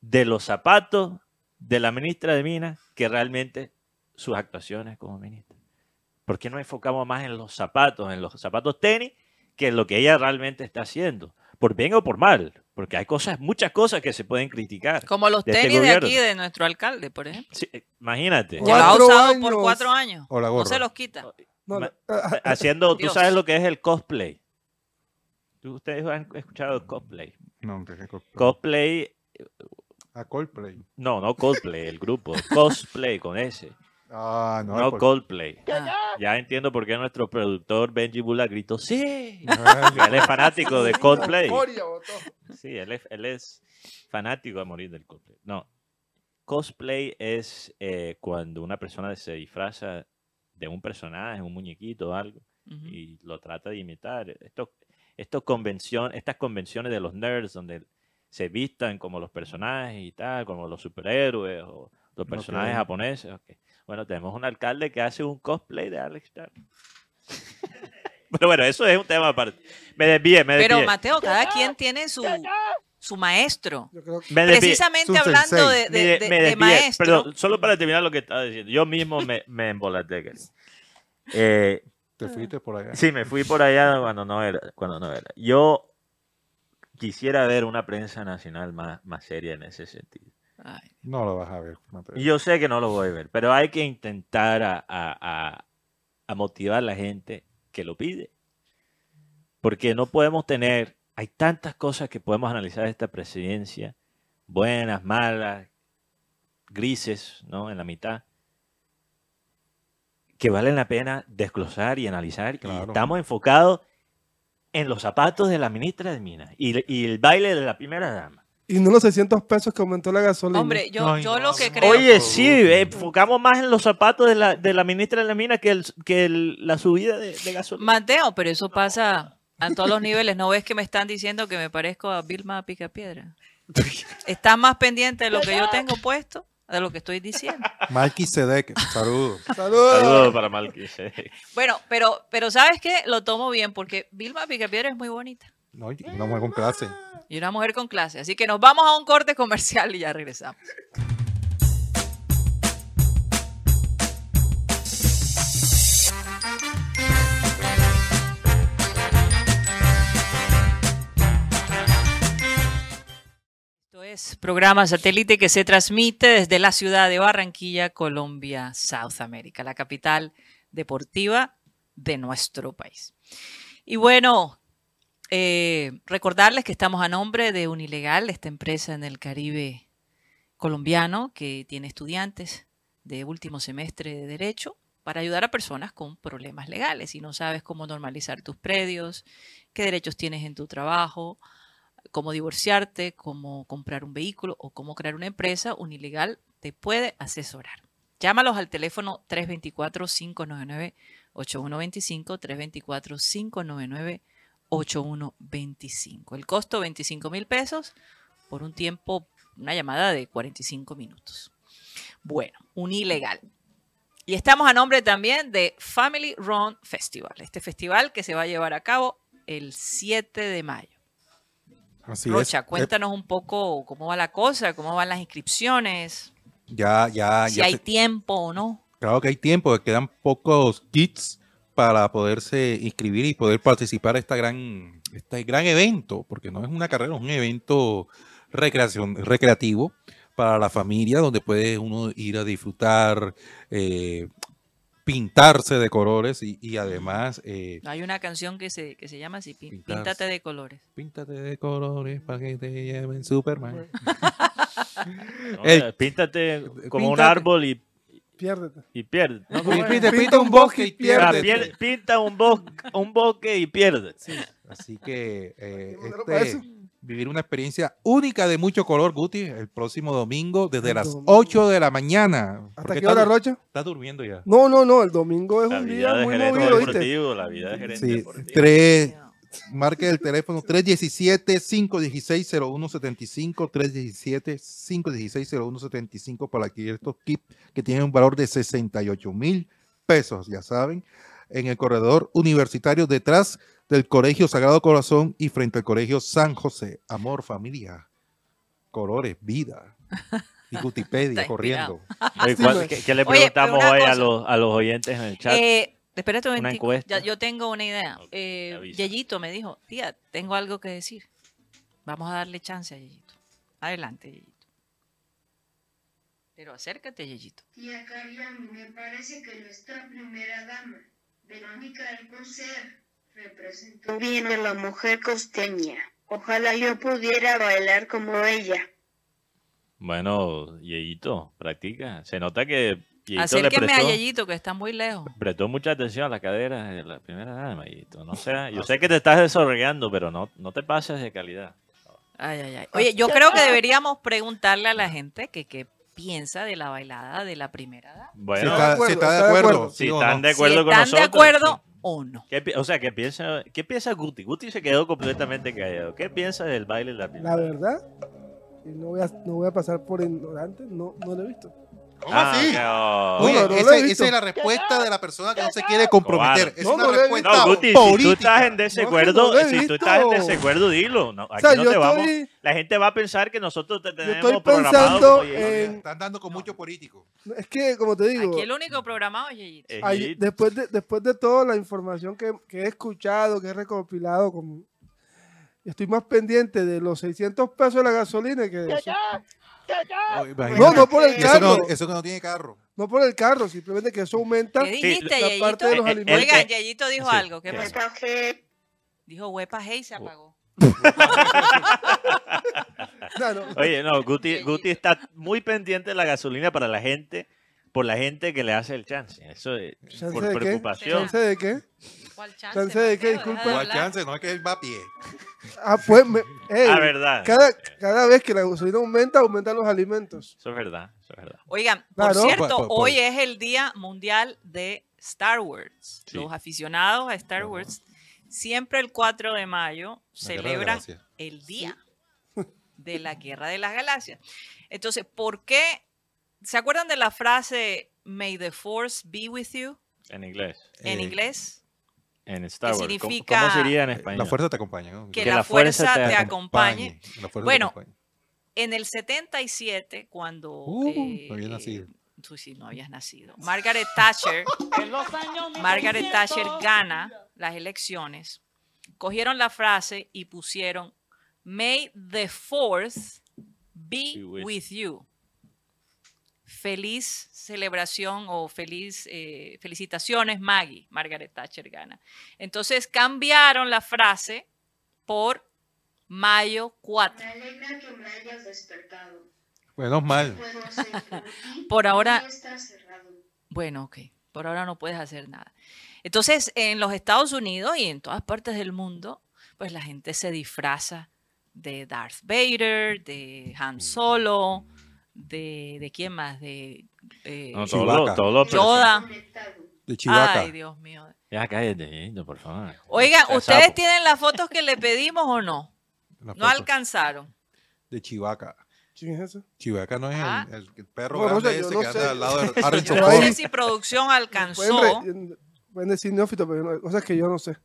de los zapatos de la ministra de Minas que realmente sus actuaciones como ministra? ¿Por qué no enfocamos más en los zapatos, en los zapatos tenis, que en lo que ella realmente está haciendo? Por bien o por mal, porque hay cosas, muchas cosas que se pueden criticar. Como los de este tenis de aquí de nuestro alcalde, por ejemplo. Sí, imagínate. Lo ha usado por cuatro años. O la No se los quita. No, Ma- no, Haciendo, tú Dios. sabes lo que es el cosplay. ¿Tú- Ustedes han escuchado el cosplay. No, que- que Coldplay. Cosplay, A Coldplay. no, no Coldplay, el grupo. Cosplay con S. Ah, no. No por- Coldplay. Ah, Ya entiendo por qué nuestro productor Benji Bula gritó, sí. Ay, Él es fanático de Coldplay. Sí, él es, él es fanático a morir del Coldplay. No. cosplay es eh, cuando una persona se disfraza de un personaje, un muñequito o algo, y lo trata de imitar. Esto, estos convención, estas convenciones de los nerds donde se vistan como los personajes y tal, como los superhéroes o los personajes Ok. japoneses. Bueno, tenemos un alcalde que hace un cosplay de Alex Stark. Pero bueno, eso es un tema aparte. Me desvié, me Pero desvié. Mateo, cada quien tiene su, su maestro. Yo creo que me. Precisamente Su hablando de, de- Me- de- me de desvié, maestro. Pero solo para terminar lo que estaba diciendo. Yo mismo me, me embolaté. que- Eh, Te fuiste por allá. sí, me fui por allá cuando no era. Cuando no era. Yo quisiera ver una prensa nacional más, más seria en ese sentido. Ay, No lo vas a ver, Mateo. Y yo sé que no lo voy a ver, pero hay que intentar a, a- a- a motivar a la gente que lo pide. Porque no podemos tener, hay tantas cosas que podemos analizar de esta presidencia, buenas, malas, grises, ¿no? En la mitad, que valen la pena desglosar y analizar. Y Claro. estamos enfocados en los zapatos de la ministra de Minas y, y el baile de la primera dama. Y no los 600 pesos que aumentó la gasolina. Hombre, yo, Ay, yo no, lo que no. creo. Oye, sí, eh, enfocamos más en los zapatos de la, de la ministra de la Mina que, el- que el- la subida de, de gasolina. Mateo, pero eso pasa a todos los niveles. ¿No ves que me están diciendo que me parezco a Vilma Picapiedra? ¿Estás más pendiente de lo que yo tengo puesto? De lo que estoy diciendo. Malky Sedek, saludos. Saludos. Saludos para Malky. Bueno, pero, pero ¿sabes qué? Lo tomo bien porque Vilma Picapiedra es muy bonita. No, y una mujer con clase. Y una mujer con clase. Así que nos vamos a un corte comercial y ya regresamos. Es programa satélite que se transmite desde la ciudad de Barranquilla, Colombia, South America, la capital deportiva de nuestro país. Y bueno, eh, recordarles que estamos a nombre de Unilegal, esta empresa en el Caribe colombiano que tiene estudiantes de último semestre de Derecho para ayudar a personas con problemas legales. Si no sabes cómo normalizar tus predios, qué derechos tienes en tu trabajo, cómo divorciarte, cómo comprar un vehículo o cómo crear una empresa, Unilegal te puede asesorar. Llámalos al teléfono 324-599-8125, 324-599-8125. El costo 25 mil pesos por un tiempo, una llamada de 45 minutos. Bueno, Unilegal. Y estamos a nombre también de Family Run Festival, este festival que se va a llevar a cabo el 7 de mayo. Así Rocha, es. cuéntanos un poco cómo va la cosa, cómo van las inscripciones, Eh, Ya, ya, si ya. hay se- tiempo o no. Claro que hay tiempo, quedan pocos kits para poderse inscribir y poder participar en esta gran, este gran evento, porque no es una carrera, es un evento recreación, recreativo para la familia, donde puede uno ir a disfrutar, eh, pintarse de colores y, y además eh, Hay una canción que se, que se llama así, Pintarse. Píntate de colores. píntate de colores para que te lleven Superman. Píntate como un árbol y, Piérdete. y pierde. ¿no? Pinta, un bosque y pierde- pinta un, bos- un bosque y pierde. Así que eh, ¿Tiene modelo para este? Vivir una experiencia única de mucho color, Guti, el próximo domingo desde El las domingo. 8 de la mañana. ¿Hasta qué hora, Rocha? está durmiendo ya. No, no, no, el domingo es La un día muy movido, ¿viste? la vida de gerente Sí, deportivo. tres, marque el teléfono 317-516-0175, 317-516-0175 para adquirir estos kits que tienen un valor de 68 mil pesos, ya saben, en el corredor universitario detrás del Colegio Sagrado Corazón y frente al Colegio San José. Amor, familia, colores, vida. Y Gutipedia corriendo. Oye, ¿cuál- ¿Qué, qué le preguntamos hoy a los, a los oyentes en el chat? Eh, espérate un Una momentico, encuesta. ya- yo tengo una idea. Eh. Yeyito me dijo, tía, tengo algo que decir. Vamos a darle chance a Yeyito. Adelante, Yeyito. Pero acércate, Yeyito. Tía Carla, me parece que nuestra primera dama, Verónica Alcocer, representó bien a la mujer costeña. Ojalá yo pudiera bailar como ella. Bueno, Yeyito, practica. Se nota que Yeyito le Acérqueme a prestó, Yeyito, que está muy lejos. prestó mucha atención a la cadera de la primera dama, Yeyito. No sea, yo sé que te estás desarrollando, pero no, no te pases de calidad. Ay, ay, ay. Oye, yo creo que deberíamos preguntarle a la gente que qué piensa de la bailada de la primera dama. Si Bueno, está, acuerdo, si está de de acuerdo. si ¿sí o están de acuerdo si con están nosotros. de acuerdo o no. ¿Qué o sea, ¿qué piensa, ¿qué piensa Guti? Guti se quedó completamente callado. ¿Qué piensa del baile de la primera? La verdad, y no voy a, no voy a pasar por ignorante, no, no lo he visto. ¿Cómo Ah, así? oh. Oye, No, no esa, esa es la respuesta de la persona que no se quiere comprometer. Es No, una respuesta No, Guti, si política. tú estás en desacuerdo, si tú estás en desacuerdo, dilo. No, O aquí sea, no yo te vamos. estoy, La gente va a pensar que nosotros te yo tenemos estoy programado pensando en... Están dando con mucho político. Es que, como te digo, Aquí el único programado es Yeyito. después, de, después de toda la información que, que he escuchado, que he recopilado, como, estoy más pendiente de los 600 pesos de la gasolina que de eso. No, no por el Y eso, carro, no, eso que no tiene carro. no por el carro, simplemente que eso aumenta. ¿Qué dijiste, la parte de los Eh, eh, alimentos. eh, Yeyito dijo sí, algo. ¿Qué ¿qué pasó? Dijo huepa hey y se apagó. No, no. Oye, no, Guti, Guti está muy pendiente de la gasolina para la gente, por la gente que le hace el chance. Eso es ¿Chance por de qué? preocupación. ¿Chance de qué? ¿Cuál Chance de qué, disculpa. ¿Cuál chance? No es que él va a pie. Ah, pues, me- ey, Ah, verdad. cada, cada vez que la gasolina aumenta, aumentan los alimentos. Eso es verdad, eso es verdad. Oigan, por cierto, Por- por- por- hoy es el Día Mundial de Star Wars. Sí. Los aficionados a Star Wars siempre el 4 de mayo La de celebran el Día de la Guerra de las Galaxias. Entonces, ¿por qué? ¿Se acuerdan de la frase May the Force be with you En inglés, en Eh, inglés? En Star Wars. ¿Cómo- significa- ¿Cómo, sería en español? La fuerza te acompaña. ¿no? Que, Que la, la fuerza fuerza, te te acompañe. La fuerza te Bueno, acompañe. En el 77, cuando... Uh, eh, no había nacido. Tú sí, no habías nacido. Margaret Thatcher, Margaret Thatcher gana las elecciones. Cogieron la frase y pusieron May the fourth be with you. Feliz celebración o feliz eh, felicitaciones, Maggie. Margaret Thatcher gana. Entonces cambiaron la frase por mayo 4. me alegra que me hayas despertado. Menos mal. Por ahora- Hoy está cerrado. Bueno, ok. Por ahora no puedes hacer nada. Entonces, en los Estados Unidos y en todas partes del mundo, pues la gente se disfraza de Darth Vader, de Han Solo, de, de quién más, de eh, No, todo, todo Yoda. De Chivaca. Ay, Dios mío. Ya cállate, Yeyito, por favor. Oigan, ¿ustedes sapo. tienen las fotos que le pedimos o no? No alcanzaron. De Chivaca. ¿Quién es eso? Chivaca no es Ah. el, el perro No, no grande sé, ese que sé. anda al lado de Harrison no sé si producción Pueden, alcanzó. re- pueden decir neófito, pero no- cosas que yo no sé.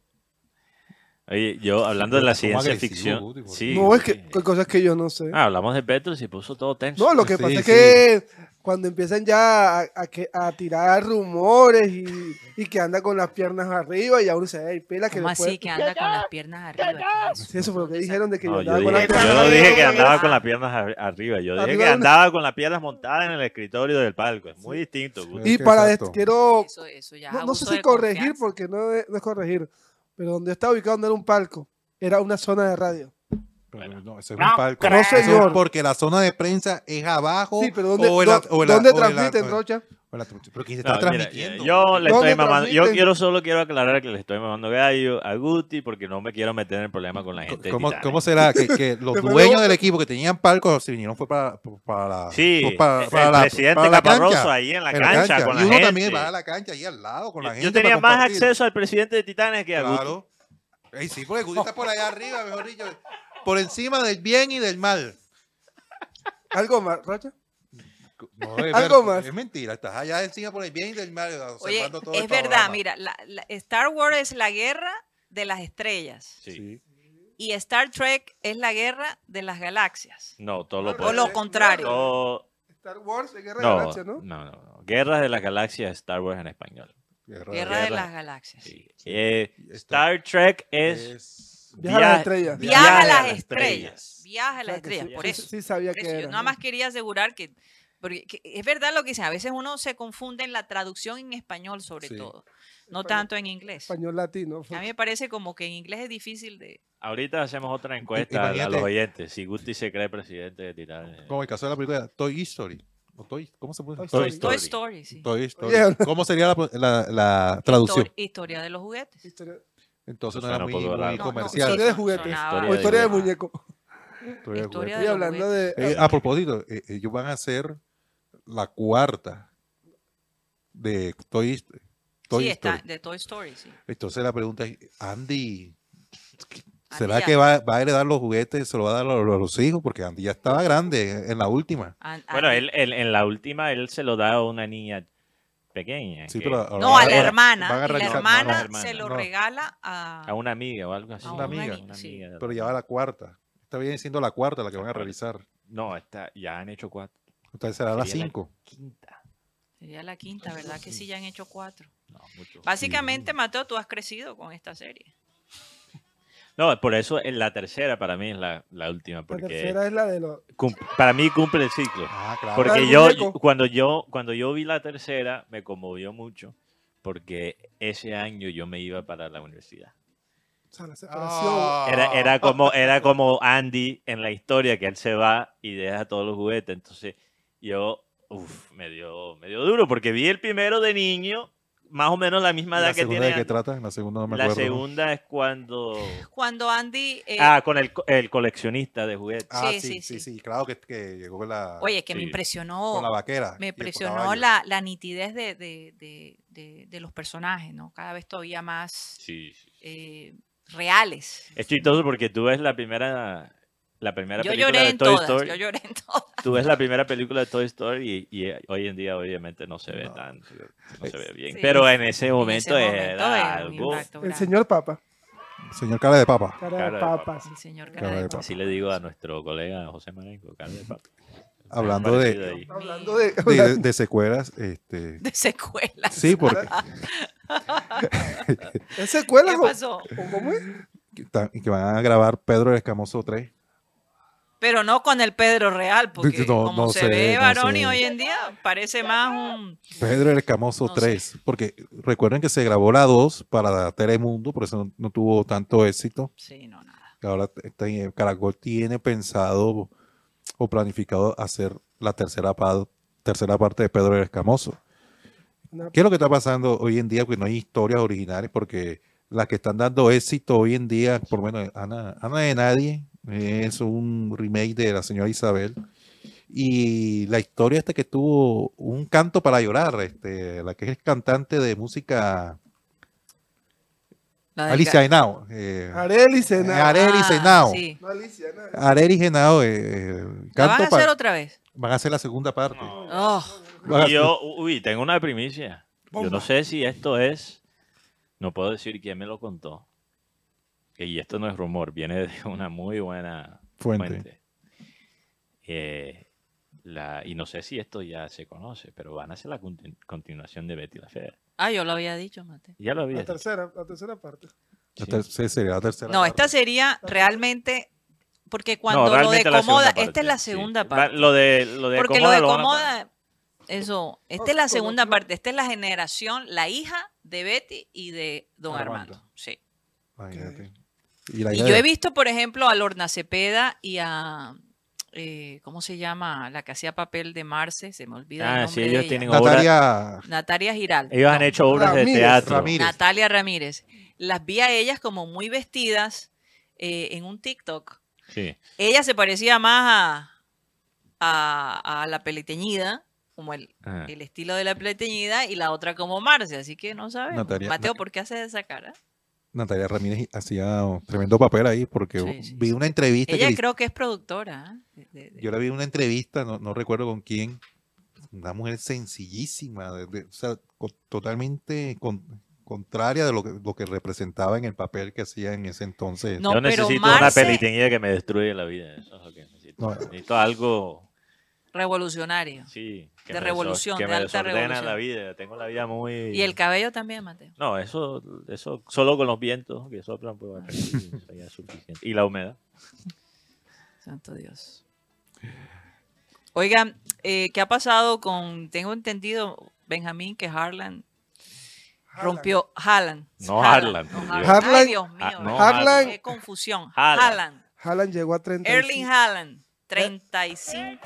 Oye, yo hablando de la ciencia ficción. Sí, no, es que hay cosas que yo no sé. Ah, hablamos de Petro y se puso todo tenso. No, lo que Sí, pasa es sí. que cuando empiezan ya a, a que- a tirar rumores y, y que anda con las piernas arriba y a uno se hey, pela que ¿Cómo después... así que anda con las piernas arriba? ¿Qué es? Sí, eso fue lo que dijeron de que No, yo yo, andaba con dije, las piernas yo no arriba. dije que andaba con las piernas ar- arriba, yo dije que andaba con las piernas montadas en el escritorio del palco. Es muy distinto. Y para esto quiero... Eso, eso ya es No, no sé si corregir confianza. porque no es, no es corregir, pero donde estaba ubicado no era un palco, era una zona de radio. Pero no, ese es un palco. No, Eso es señor. porque la zona de prensa es abajo. Sí, pero ¿dónde, o en la- dó- o en la- ¿dónde o en la- transmiten, Rocha? La- Pero que se No, está mira, transmitiendo. yo le ¿Dónde estoy mamando, yo transmiten? quiero solo quiero aclarar que le estoy mamando gallo a Guti porque no me quiero meter en problemas con la gente. ¿Cómo, será que, que los dueños del equipo que tenían palcos se vinieron fue para, para la Sí, para, el para la, presidente para la cancha, ahí en la en cancha con la y uno gente. también va a la cancha ahí al lado con la Yo- gente Yo tenía para más acceso al presidente de Titanes que a Guti. Claro. Ey, sí, porque Guti está por allá arriba, mejor dicho, por encima del bien y del mal. ¿Algo más, Rocha? No, es Algo ver- más. Es mentira, estás allá encima por el bien y del mal. Oye, todo el es verdad, mira, la- la- Star Wars es la guerra de las estrellas Sí. Y Star Trek es la guerra de las galaxias. No, todo lo O lo contrario. Todo- Star Wars, de Guerra de No, Galaxias, no, ¿no? no, no. Guerras de las Galaxias, Star Wars en español. Guerra, Guerra de guerra. las galaxias. Sí. Eh, Star Trek es, es- Viaja a las estrellas. Viaja a las estrellas. Viaja a O sea, las estrellas, sí- por sí- eso. Sí, sabía Por que eso, era. Yo nada más quería asegurar que, porque que es verdad lo que dicen, a veces uno se confunde en la traducción en español sobre Sí. todo, no Español. tanto en inglés. Español latino. A mí me parece como que en inglés es difícil de... Ahorita hacemos otra encuesta a- los oyentes. Si Guti se cree presidente de Titanes. Como el caso de la película Toy Story. O Toy- ¿Cómo se puede Toy Story. Toy Story, sí. Toy Story. ¿Cómo sería la, la- la traducción? Histori- historia de los juguetes. Historia, Entonces no era muy, muy no, comercial. Historia de juguetes. sonaba- Historia o historia de muñeco. Historia de Historia juguetes. Y hablando de... Eh, a propósito, eh, ellos van a hacer la cuarta de Toy, Toy sí, está Story. de Toy Story, sí. Entonces la pregunta es, Andy, ¿será que va, va a heredar los juguetes, se lo va a dar a los, a los hijos? Porque Andy ya estaba grande en la última. Bueno, él, él- en la última él se lo da a una niña pequeña. Sí, que- pero ahora- No, a la ahora hermana. a la no, hermana no, se lo no. regala a, a una amiga o algo así. a una amiga. Una Pero ya va la cuarta. Esta viene siendo la cuarta la que van a realizar. No, está, ya han hecho cuatro. Entonces será la Sería la cinco. Quinta. Sería la quinta, ¿verdad? Que sí ya han hecho cuatro. No, mucho. Básicamente, Mateo, tú has crecido con esta serie. No, por eso en la tercera para mí es la, la última. La Porque tercera es la de los. para mí cumple el ciclo. Ah, claro. Porque yo, cuando yo, cuando yo vi la tercera, me conmovió mucho. Porque ese año yo me iba para la universidad. O sea, la separación. Ah. Era, era, como, era como Andy en la historia, que él se va y deja todos los juguetes. Entonces yo, uff, me dio, me dio duro, porque vi el primero de niño, más o menos la misma ¿Y edad ¿La que segunda tiene de qué trata? La segunda no me La acuerdo. segunda es cuando... Cuando Andy. eh, Ah, con el, co- el coleccionista de juguetes. Ah, Sí, sí, sí, sí, sí. sí, claro que, que llegó con la, oye, que me impresionó. con la vaquera. Me impresionó la, la nitidez de, de- de- de- de los personajes, ¿no? Cada vez todavía más Sí, sí. eh, reales. Es chistoso porque tú ves la primera... La primera Yo película lloré de en Toy todas, Story. yo lloré en todas. Tú ves la primera película de Toy Story y, y, eh, hoy en día obviamente no se ve No. tanto, no se ve bien. Sí. Pero en ese En momento ese era momento era un algo... El señor Papa. Señor cara de papa. Cara, Cara de de papa. El señor Cara cara de de papa. Así le digo a nuestro colega José Marenco, cara de papa. Hablando de. Hablando de. de, de secuelas, este, De secuelas. sí, porque ¿Es secuela ¿Qué pasó? cómo es? que van a grabar Pedro el Escamoso 3. Pero no con el Pedro Real, porque No, como no se sé, ve no Baroni sé. hoy en día, parece más un... Pedro el Escamoso No sé. 3. Porque recuerden que se grabó la 2 para Telemundo, por eso no, no tuvo tanto éxito. Sí, no, nada. Ahora este, Caracol tiene pensado o planificado hacer la tercera, pa- tercera parte de Pedro el Escamoso. ¿Qué es lo que está pasando hoy en día? Que no hay historias originales porque las que están dando éxito hoy en día, por lo menos Ana, Ana de Nadie, es un remake de la señora Isabel. Y la historia esta que tuvo un canto para llorar, este, la que es cantante de música, Alicia Henao. eh, Areli Sena. Areli Ah, Senao. sí. No, Alicia, no. Areli Henao, eh, eh, ¿La van a hacer otra vez? van a hacer la segunda parte. Oh, yo, uy, tengo una primicia. Yo no sé si esto es, no puedo decir quién me lo contó. Y esto no es rumor, viene de una muy buena Fuente. fuente. Eh, la, y no sé si esto ya se conoce, pero van a hacer la conti- continuación de Betty la Fea. ah, yo lo había dicho, Mate. Ya lo había La dicho. tercera, la tercera parte. La Sí. ter- sí, sería la tercera No, parte. esta sería realmente... Porque cuando No, lo de Comoda, esta es la sí. segunda parte. Lo de, lo de Porque Comoda lo de Comoda, eso, esta es la segunda parte, esta es la generación, la hija de Betty y de Don Armando. Armando. Sí. Imagínate. Y, la Y idea yo he visto, por ejemplo, a Lorna Cepeda y a, eh, ¿cómo se llama? La que hacía papel de Marce, se me olvida el Ah, nombre sí, ellos ella. tienen obras. Natalia Natalia Giral. Ellos han hecho obras de teatro. Ramírez. Natalia Ramírez. Las vi a ellas como muy vestidas eh, en un TikTok. Sí. Ella se parecía más a, a, a la peleteñida, como el, Ajá. el estilo de la peleteñida, y la otra como Marce, así que no sabemos. Natalia- Mateo, ¿por qué haces esa cara? Natalia Ramírez hacía un tremendo papel ahí porque Sí, sí, vi una entrevista Ella que creo que es productora. ¿eh? De- de- de- yo la vi en una entrevista, no, no recuerdo con quién, una mujer sencillísima, de- de- o sea, co- totalmente con- contraria de lo que, lo que representaba en el papel que hacía en ese entonces. No, Yo pero necesito una Marce- pelitenilla que me destruye la vida. Eso es lo que necesito. No. Necesito algo, Revolucionario. sí. que De me revolución, Que de me alta revolución. la vida. Tengo la vida muy... Y el cabello también, Mateo. No, eso, eso solo con los vientos que soplan eso ya es suficiente. Y la humedad. Santo Dios. Oigan, eh, ¿qué ha pasado con, tengo entendido, Benjamín, que Harlan rompió, Haaland. No Haaland, por Haaland. Dios. Mío. Ah, no, no, Haaland- Qué confusión. Haaland. Haaland. Haaland llegó a 30. Erling Haaland, 35.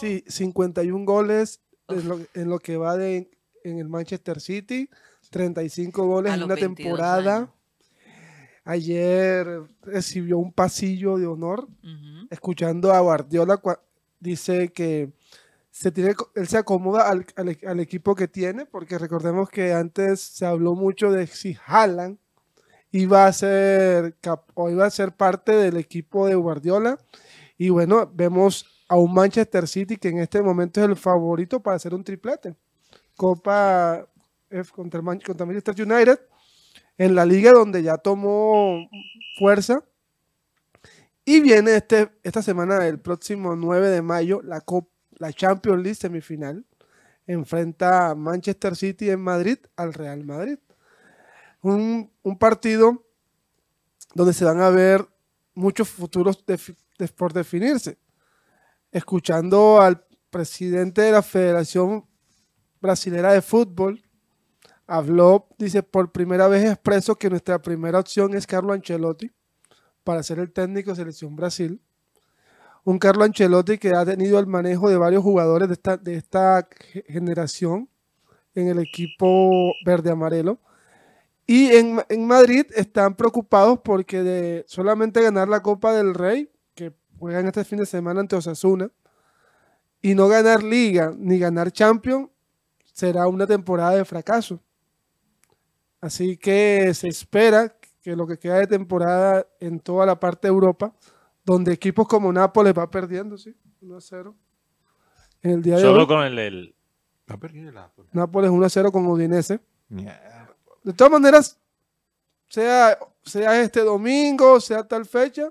Sí, 51 goles en lo, en lo que va de en el Manchester City, 35 goles A en una 22 temporada. años. Ayer recibió un pasillo de honor escuchando a Guardiola dice que se tiene, él se acomoda al, al- al equipo que tiene, porque recordemos que antes se habló mucho de si Haaland iba a ser cap- o iba a ser parte del equipo de Guardiola. Y bueno, vemos a un Manchester City que en este momento es el favorito para hacer un triplete. Copa F contra, Manchester United en la liga donde ya tomó fuerza. Y viene este, esta semana, el próximo 9 de mayo, la, Cop- la Champions League semifinal. Enfrenta a Manchester City en Madrid al Real Madrid. Un, un partido donde se van a ver muchos futuros por definirse. Escuchando al presidente de la Federación Brasilera de Fútbol, habló, dice, por primera vez expreso que nuestra primera opción es Carlo Ancelotti para ser el técnico de Selección Brasil. Un Carlo Ancelotti que ha tenido el manejo de varios jugadores de esta, de esta ge- generación en el equipo verde-amarelo. Y en, en Madrid están preocupados porque de solamente ganar la Copa del Rey, juegan este fin de semana ante Osasuna, y no ganar Liga ni ganar Champions, será una temporada de fracaso. Así que se espera que lo que queda de temporada en toda la parte de Europa, donde equipos como Nápoles va perdiendo, sí, 1 a 0. En el día de Solo hoy, con el, el- Va perdiendo el Napoli. Nápoles 1 a 0 con Udinese. Mierda. De todas maneras, sea, sea este domingo, sea tal fecha,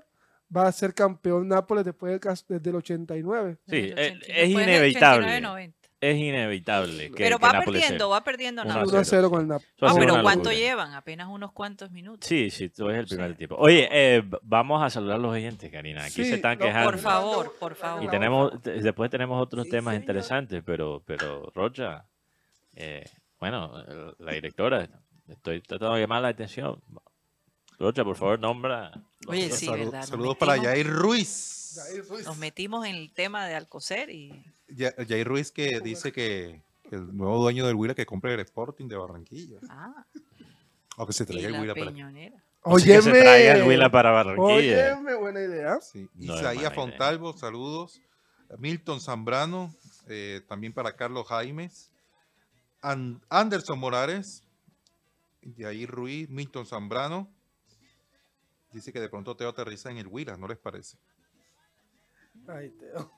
va a ser campeón Nápoles después del desde el 89. Sí, eh, 80, es inevitable. 89-90. es inevitable. Que, Pero que va perdiendo, va perdiendo Nápoles. 1 a cero, 0 sí. con el Nápoles. Ah, pero ¿cuánto llevan? Apenas unos cuantos minutos. Sí, sí, tú eres el primer Sí. tiempo. Oye, eh, vamos a saludar a los oyentes, Karina. Aquí Sí, se están no, quejando. Por favor, por favor. Y tenemos, te- después tenemos otros Sí, temas señor. interesantes, pero, pero Rocha, eh, bueno, la directora, estoy tratando de llamar la atención. Rocha, por favor, nombra. Oye, sí, Salu- ¿verdad? Saludos para metimos- Jair Ruiz. Nos metimos en el tema de Alcocer y Ya- Jair Ruiz que dice que el nuevo dueño del Huila que compre el Sporting de Barranquilla. ah, O que se traiga el la Huila para peñonera. Que se traiga el Huila para Barranquilla. Óyeme, buena idea. Sí. No Isaías mala idea. Fontalvo, saludos. Milton Zambrano, eh, también para Carlos Jaimes. An- Anderson Morales, Jair Ruiz, Milton Zambrano. Dice que de pronto Teo aterriza en el Huila, ¿no les parece? Ay, Teo.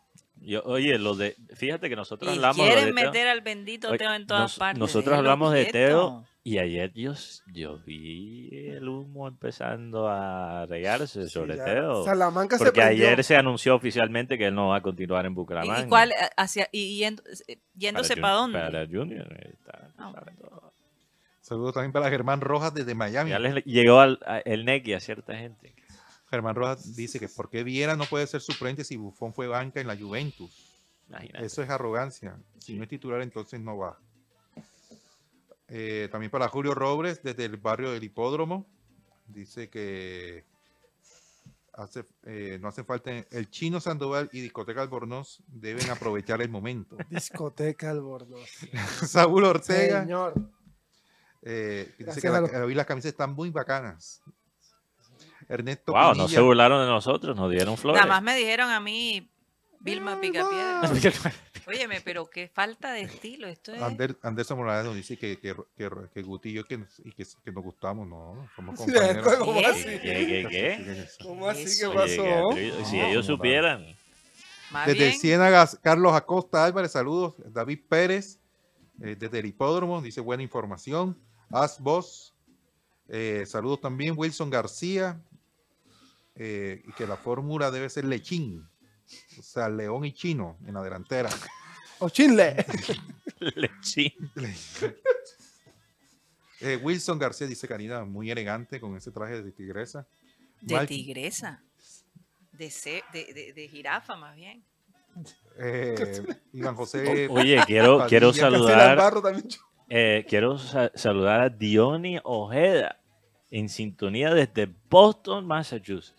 Yo- oye, lo de, fíjate que nosotros Y hablamos de quieren Teo. meter al bendito Oye, Teo en todas nos- partes. Nosotros hablamos de. Teo y ayer yo, yo vi el humo empezando a regarse sobre ya. Teo. Salamanca se Porque prendió. ayer se anunció oficialmente que él no va a continuar en ¿Y- Bucaramanga. ¿Y, cuál, hacia, y yendo- eh, yéndose para dónde? Para Junior. eh, está Ah. Saludos también para Germán Rojas desde Miami. Ya les llegó al, a- el Neki a cierta gente. Germán Rojas dice que ¿por qué Viera no puede ser suplente si Buffon fue banca en la Juventus? Imagínate. Eso es arrogancia. Si no es titular, entonces no va. Eh, también para Julio Robles, desde el barrio del Hipódromo. Dice que hace, eh, no hace falta. El chino Sandoval y Discoteca Albornoz deben aprovechar el momento. Discoteca Albornoz. Saúl Ortega Señor. Eh, dice Gracias que a la- los- hoy las camisas están muy bacanas. Ernesto Wow, no se burlaron de nosotros, nos dieron flores. Nada más me dijeron a mí, Vilma Picapiedra. Óyeme, pero qué falta de estilo. Esto es. Ander- Anderson Morales nos dice que, que, que, que Guti y yo que, nos- y que, que nos gustamos, no, somos compañeros. ¿cómo así? ¿Qué, qué, qué? ¿Cómo así Oye, qué pasó? Si ellos supieran. Más Desde bien, Ciénagas, Carlos Acosta Álvarez, saludos. David Pérez, eh, desde el hipódromo, dice buena información. As Boss, eh, saludos también. Wilson García, eh, y que la fórmula debe ser lechín, o sea, león y chino en la delantera. O Chinle. Lechín. Eh, Wilson García dice Karina, muy elegante con ese traje de tigresa. de Mal- tigresa. De, ce- de, de, de jirafa, más bien. eh, Iván José. Oye, quiero, Padilla, quiero saludar. Eh, quiero sa- saludar a Diony Ojeda en sintonía desde Boston, Massachusetts.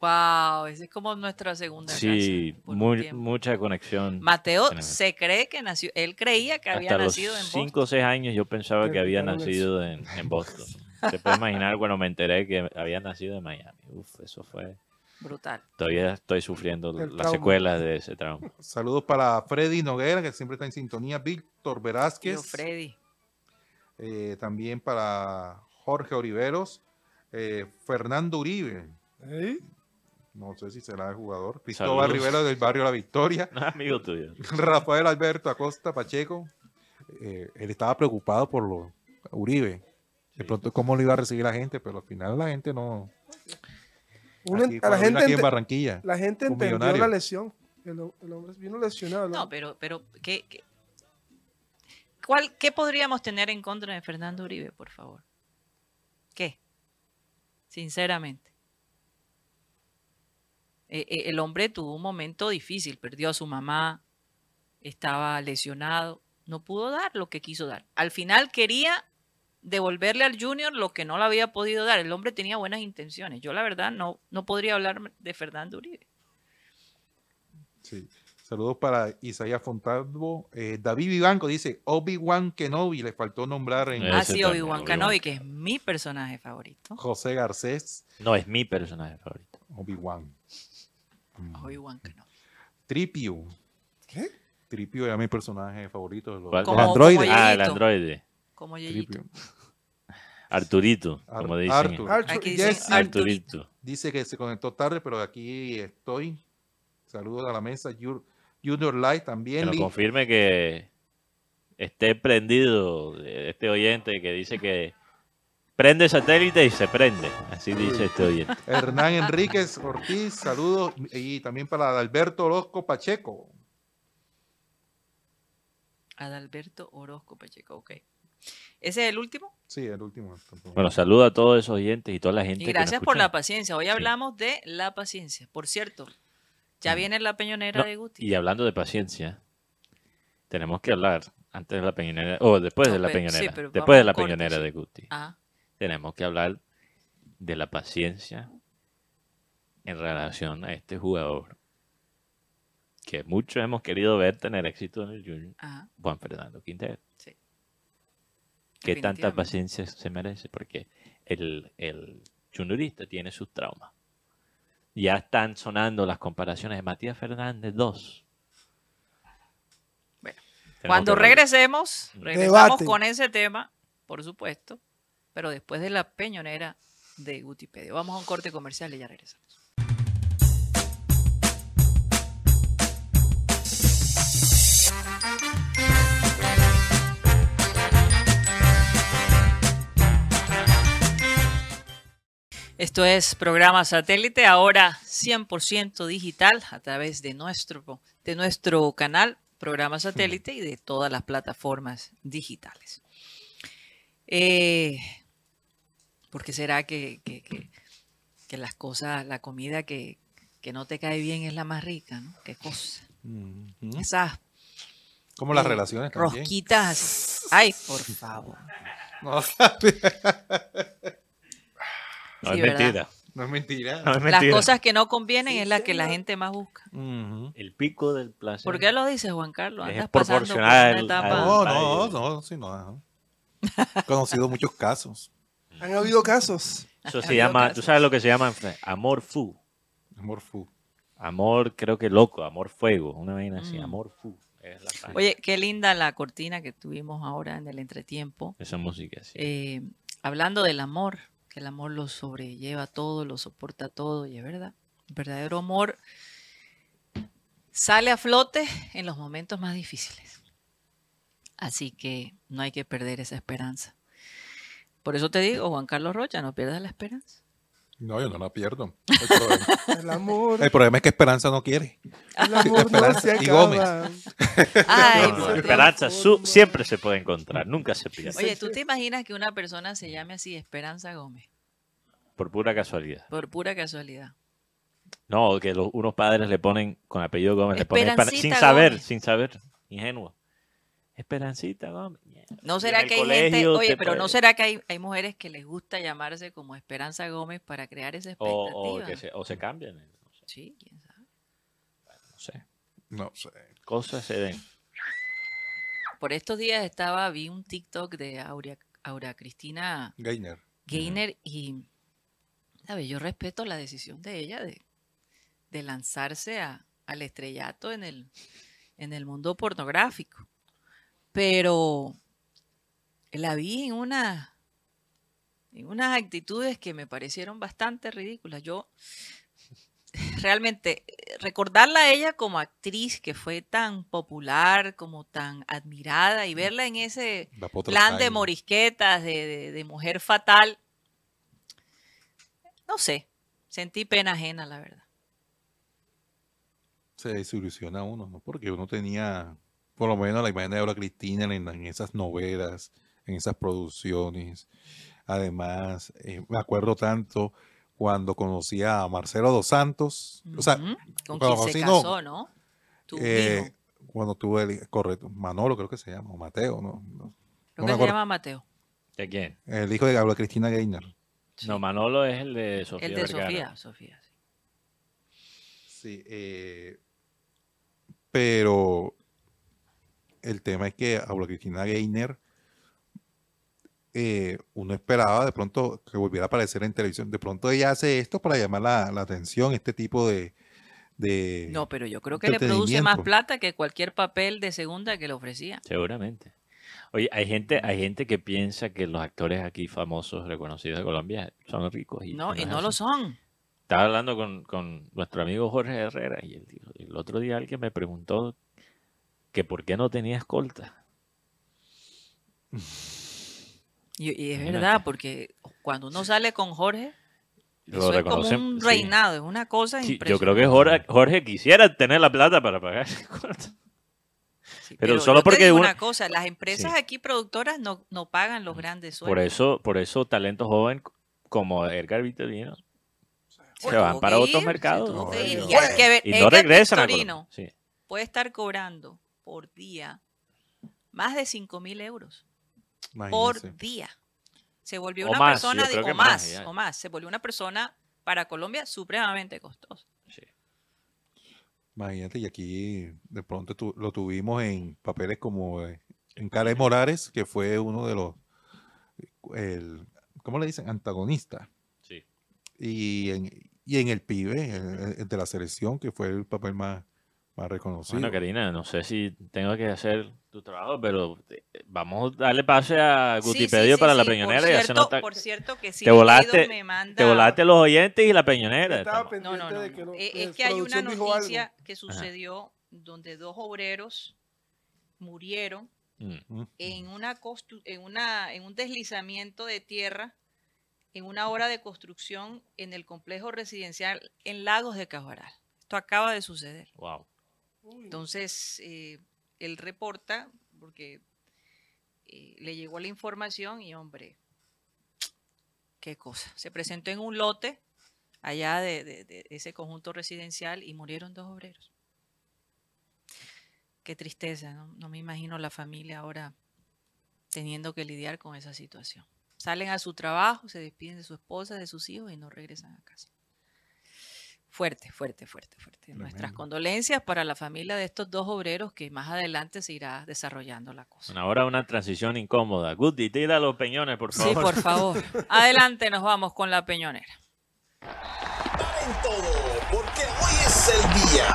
Wow, esa es como nuestra segunda Sí, casa. muy- mucha conexión. Mateo se cree que nació, él creía que había Hasta los nacido en 5 Boston. o 6 años yo pensaba que había nacido en, en Boston. Se puede imaginar cuando me enteré que había nacido en Miami. Uf, eso fue. Brutal. Todavía estoy sufriendo El las trauma. secuelas de ese trauma. Saludos para Freddy Noguera, que siempre está en sintonía. Víctor Velázquez. Freddy. Eh, también para Jorge Oliveros. eh, Fernando Uribe. ¿Eh? No sé si será el jugador. Cristóbal Saludos. Rivera del barrio La Victoria. Amigo tuyo. Rafael Alberto Acosta Pacheco. eh, él estaba preocupado por lo Uribe. De pronto, cómo lo iba a recibir la gente, pero al final la gente no. Aquí, la gente, aquí en Barranquilla. la gente entendió millonario. la lesión. El, el hombre vino lesionado. ¿no? No, pero, pero ¿qué, qué, qué podríamos tener en contra de Fernando Uribe, por favor? ¿Qué? Sinceramente. Eh, eh, el hombre tuvo un momento difícil, perdió a su mamá, estaba lesionado, no pudo dar lo que quiso dar. Al final quería devolverle al Junior lo que no le había podido dar. El hombre tenía buenas intenciones. Yo la verdad no, no podría hablar de Fernando Uribe. Sí. Saludos para Isaías Fontalvo. Eh, David Vivanco dice, Obi-Wan Kenobi, le faltó nombrar en sido también, Obi-Wan. Kenobi, que es mi personaje favorito. José Garcés. No, es mi personaje favorito. Obi-Wan. Mm. Obi-Wan Kenobi. Tripio. ¿Qué? Tripio era mi personaje favorito de los, como Ah, el androide. Como. Tripio. Arturito, Ar- como dicen. Aquí dicen Arturito. Dice que se conectó tarde, pero aquí estoy. Saludos a la mesa. Jur- Junior Light Que también. nos Lee. confirme que esté prendido de este oyente que dice que prende satélite y se prende. Así dice este oyente. Hernán Enríquez Ortiz, saludos. Y también para Alberto Orozco Pacheco. Adalberto Orozco Pacheco, ok. ¿Ese es el último? Sí, el último. Bueno, saludo a todos esos oyentes y toda la gente. Y que nos gracias por la paciencia. Hoy hablamos de la paciencia. Por cierto, ya viene la peñonera No, de Guti. Y hablando de paciencia, tenemos que hablar antes de la peñonera, o después No, de la pero- peñonera, después de la corto, peñonera sí. de Guti. Ah, Tenemos que hablar de la paciencia en relación a este jugador que muchos hemos querido ver tener éxito en el Junior, ah, Juan Fernando Quintero. sí. ¿Qué tanta paciencia se merece? Porque el, el juniorista tiene sus traumas. Ya están sonando las comparaciones de Matías Fernández 2. Bueno, Cuando regresemos, Mm. regresamos Debate. con ese tema, por supuesto, pero después de la peñonera de Gutipedio. Vamos a un corte comercial y ya regresamos. Esto es programa satélite, ahora 100% digital a través de nuestro, de nuestro canal, programa satélite y de todas las plataformas digitales. Eh, ¿Por qué será que, que- que- que las cosas, la comida que, que no te cae bien es la más rica? ¿no? ¿Qué cosa? Esas Como las eh, relaciones también. rosquitas. Ay, por favor. No, No Sí, es mentira. no es mentira. No es Las cosas que no convienen es la que la gente más busca. El pico del placer. ¿Por qué lo dices, Juan Carlos? Es por proporcional etapa. No, no, no, sí, no. He conocido muchos casos. Han habido casos. Eso se llama, casos. tú sabes lo que se llama amor fu. Amor fu. Amor, creo que loco, amor fuego, una vaina así, Mm. amor fu. Es la página. Oye, qué linda la cortina que tuvimos ahora en el entretiempo. Esa música así. Eh, hablando del amor, que el amor lo sobrelleva todo, lo soporta todo, y es verdad. El verdadero amor sale a flote en los momentos más difíciles. Así que no hay que perder esa esperanza. Por eso te digo, Juan Carlos Rocha, no pierdas la esperanza. No, yo no la pierdo. El problema, El amor, el problema es que Esperanza no quiere. el amor no Esperanza se y Gómez. Ay, No, no, esperanza su- siempre se puede encontrar, nunca se pierde. Oye, ¿tú te imaginas que una persona se llame así, Esperanza Gómez? Por pura casualidad. Por pura casualidad. No, que los- unos padres le ponen con apellido Gómez, le ponen sin saber, Gómez. sin saber, ingenuo. Esperancita Gómez. ¿No será que hay gente, oye, pero no será que hay, hay mujeres que les gusta llamarse como Esperanza Gómez para crear esa expectativa? o que se, o se cambian, no sé, Sí, quién sabe. no sé. No sé. Cosas se ven. Por estos días estaba, vi un TikTok de Aurea, Aura Cristina Gainer. Gainer y, ¿sabes? Yo respeto la decisión de ella de, de lanzarse a- al estrellato en el, en el mundo pornográfico. Pero la vi en una en unas actitudes que me parecieron bastante ridículas. Yo realmente recordarla a ella como actriz que fue tan popular, como tan admirada y verla en ese plan de morisquetas, de, de- de mujer fatal, no sé, sentí pena ajena, la verdad. Se desilusiona uno, ¿no? Porque uno tenía, por lo menos, la imagen de Aura Cristina en, en esas novelas, en esas producciones. Además, eh, me acuerdo tanto cuando conocí a Marcelo dos Santos. O sea, Con quien se conocí, no, casó, ¿no? Tu eh, cuando tuve el, correcto, Manolo creo que se llama, o Mateo, ¿no? No, Creo no que se llama Mateo. ¿De quién? El hijo de Aura Cristina Gainer. No, Manolo es el de Sofía El de Vergara. Sofía, Sofía. sí. Sí, eh, pero el tema es que Aura Cristina Gainer, eh, uno esperaba de pronto que volviera a aparecer en televisión. De pronto ella hace esto para llamar la, la atención, este tipo de... de No, pero yo creo que le produce más plata que cualquier papel de segunda que le ofrecía. Seguramente. Oye, hay gente, hay gente que piensa que los actores aquí famosos, reconocidos de Colombia, son ricos. Y No, y no lo son. Estaba hablando con, con nuestro amigo Jorge Herrera y él dijo- el otro día alguien me preguntó que por qué no tenía escolta. Y, y es Imagínate. verdad, porque cuando uno sale con Jorge, Lo eso es como un sí. reinado, es una cosa Sí, impresionante. yo creo que Jorge, Jorge quisiera tener la plata para pagar escolta. Sí, pero solo yo te porque digo uno- una cosa, las empresas Sí. aquí productoras no, no pagan los grandes sueldos. Por eso, por eso talento joven como Edgar Vitorino se Se van para otros mercados. No. Y hay que ver, Y no Edgar regresan a Victorino puede estar cobrando por día más de 5 mil euros por día. Se volvió O una más, persona de- o más, o más. Se volvió una persona para Colombia supremamente costosa. Sí. Imagínate, y aquí de pronto tu- lo tuvimos en papeles como eh, en Calais Morales, que fue uno de los, el, ¿cómo le dicen? Antagonista. Sí. Y en, y en El Pibe, el- el de la selección, que fue el papel más, más reconocido. Bueno, Karina, no sé si tengo que hacer tu trabajo, pero eh, vamos a darle pase a Sí, sí, Gutipedio sí, para la sí. Por peñonera y hacer cierto, nota. por cierto que sí, Te volaste- me manda... Te volaste los oyentes y la peñonera. Estaba Estamos- pendiente No, no, no. de no. que lo- Eh, Es que hay una noticia que sucedió donde dos obreros murieron Mm. Mm. en una constru- en una en un deslizamiento de tierra en una obra de construcción en el complejo residencial en Lagos de Cajaral. Esto acaba de suceder. Wow. Entonces, eh, él reporta, porque eh, le llegó la información y, hombre, qué cosa. Se presentó en un lote allá de, ese conjunto residencial y murieron dos obreros. Qué tristeza, ¿no? No me imagino la familia ahora teniendo que lidiar con esa situación. Salen a su trabajo, se despiden de su esposa, de sus hijos y no regresan a casa. Fuerte, fuerte, fuerte, fuerte. Nuestras condolencias para la familia de estos dos obreros que más adelante se irá desarrollando la cosa. Bueno, ahora una transición incómoda. Guti, tira los peñones, por Sí, favor. por favor. Adelante, nos vamos con la peñonera. en todo, porque hoy es el día.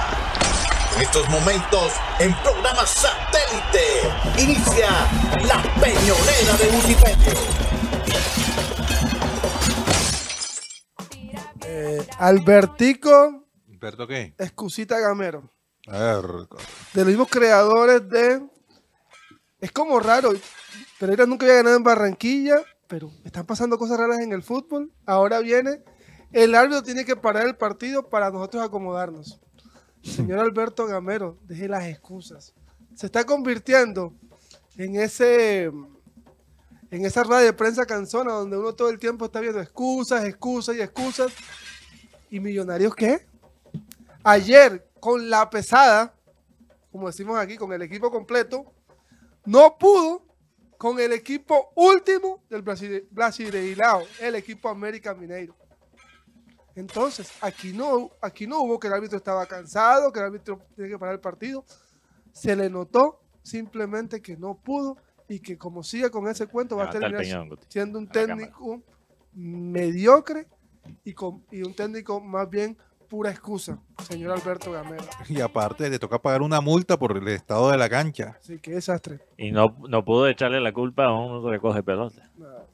En estos momentos, en programa satélite, inicia la peñonera de Wikipedia. Eh, Albertico ¿Humberto qué? Excusita Gamero, de los mismos creadores de... Es como raro, Pereira nunca había ganado en Barranquilla, pero están pasando cosas raras en el fútbol. Ahora viene, el árbitro tiene que parar el partido para nosotros acomodarnos. Señor Alberto Gamero, deje las excusas. Se está convirtiendo en ese en esa radio de prensa canzona donde uno todo el tiempo está viendo excusas, excusas y excusas. ¿Y Millonarios qué? Ayer, con la pesada, como decimos aquí, con el equipo completo, no pudo con el equipo último del Brasile- Brasileirao, el equipo América Mineiro. Entonces, aquí no, aquí no hubo que el árbitro estaba cansado, que el árbitro tiene que parar el partido. Se le notó simplemente que no pudo y que como sigue con ese cuento va a terminar siendo un técnico mediocre y, con, y un técnico más bien pura excusa, señor Alberto Gamera. Y aparte le toca pagar una multa por el estado de la cancha. Así que desastre. Y no, no pudo echarle la culpa a un recoge pelota.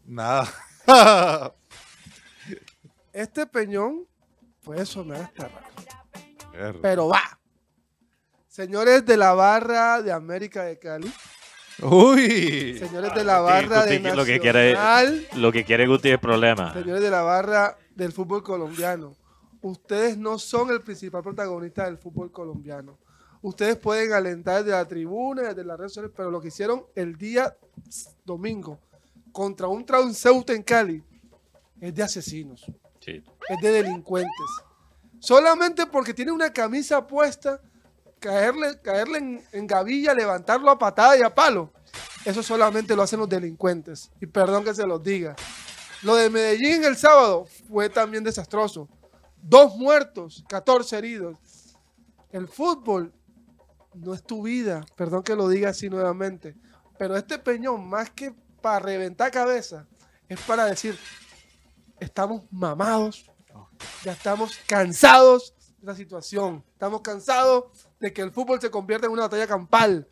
Nada. Este peñón puede sonar hasta raro, pero va. Señores de la barra de América de Cali, Uy. señores de la Guti, barra de lo que quiere- Nacional, Lo que quiere Guti es problema. señores de la barra del fútbol colombiano, ustedes no son el principal protagonista del fútbol colombiano. Ustedes pueden alentar desde la tribuna, desde las redes sociales, pero lo que hicieron el día domingo contra un transeúnte en Cali es de asesinos, Sí. es de delincuentes. Solamente porque tiene una camisa puesta, caerle, caerle en, en gavilla, levantarlo a patada y a palo. Eso solamente lo hacen los delincuentes. Y perdón que se los diga. Lo de Medellín el sábado fue también desastroso. Dos muertos, 14 heridos. El fútbol no es tu vida, perdón que lo diga así nuevamente. Pero este peñón, más que para reventar cabeza, es para decir, estamos mamados, ya estamos cansados de la situación. Estamos cansados de que el fútbol se convierta en una batalla campal,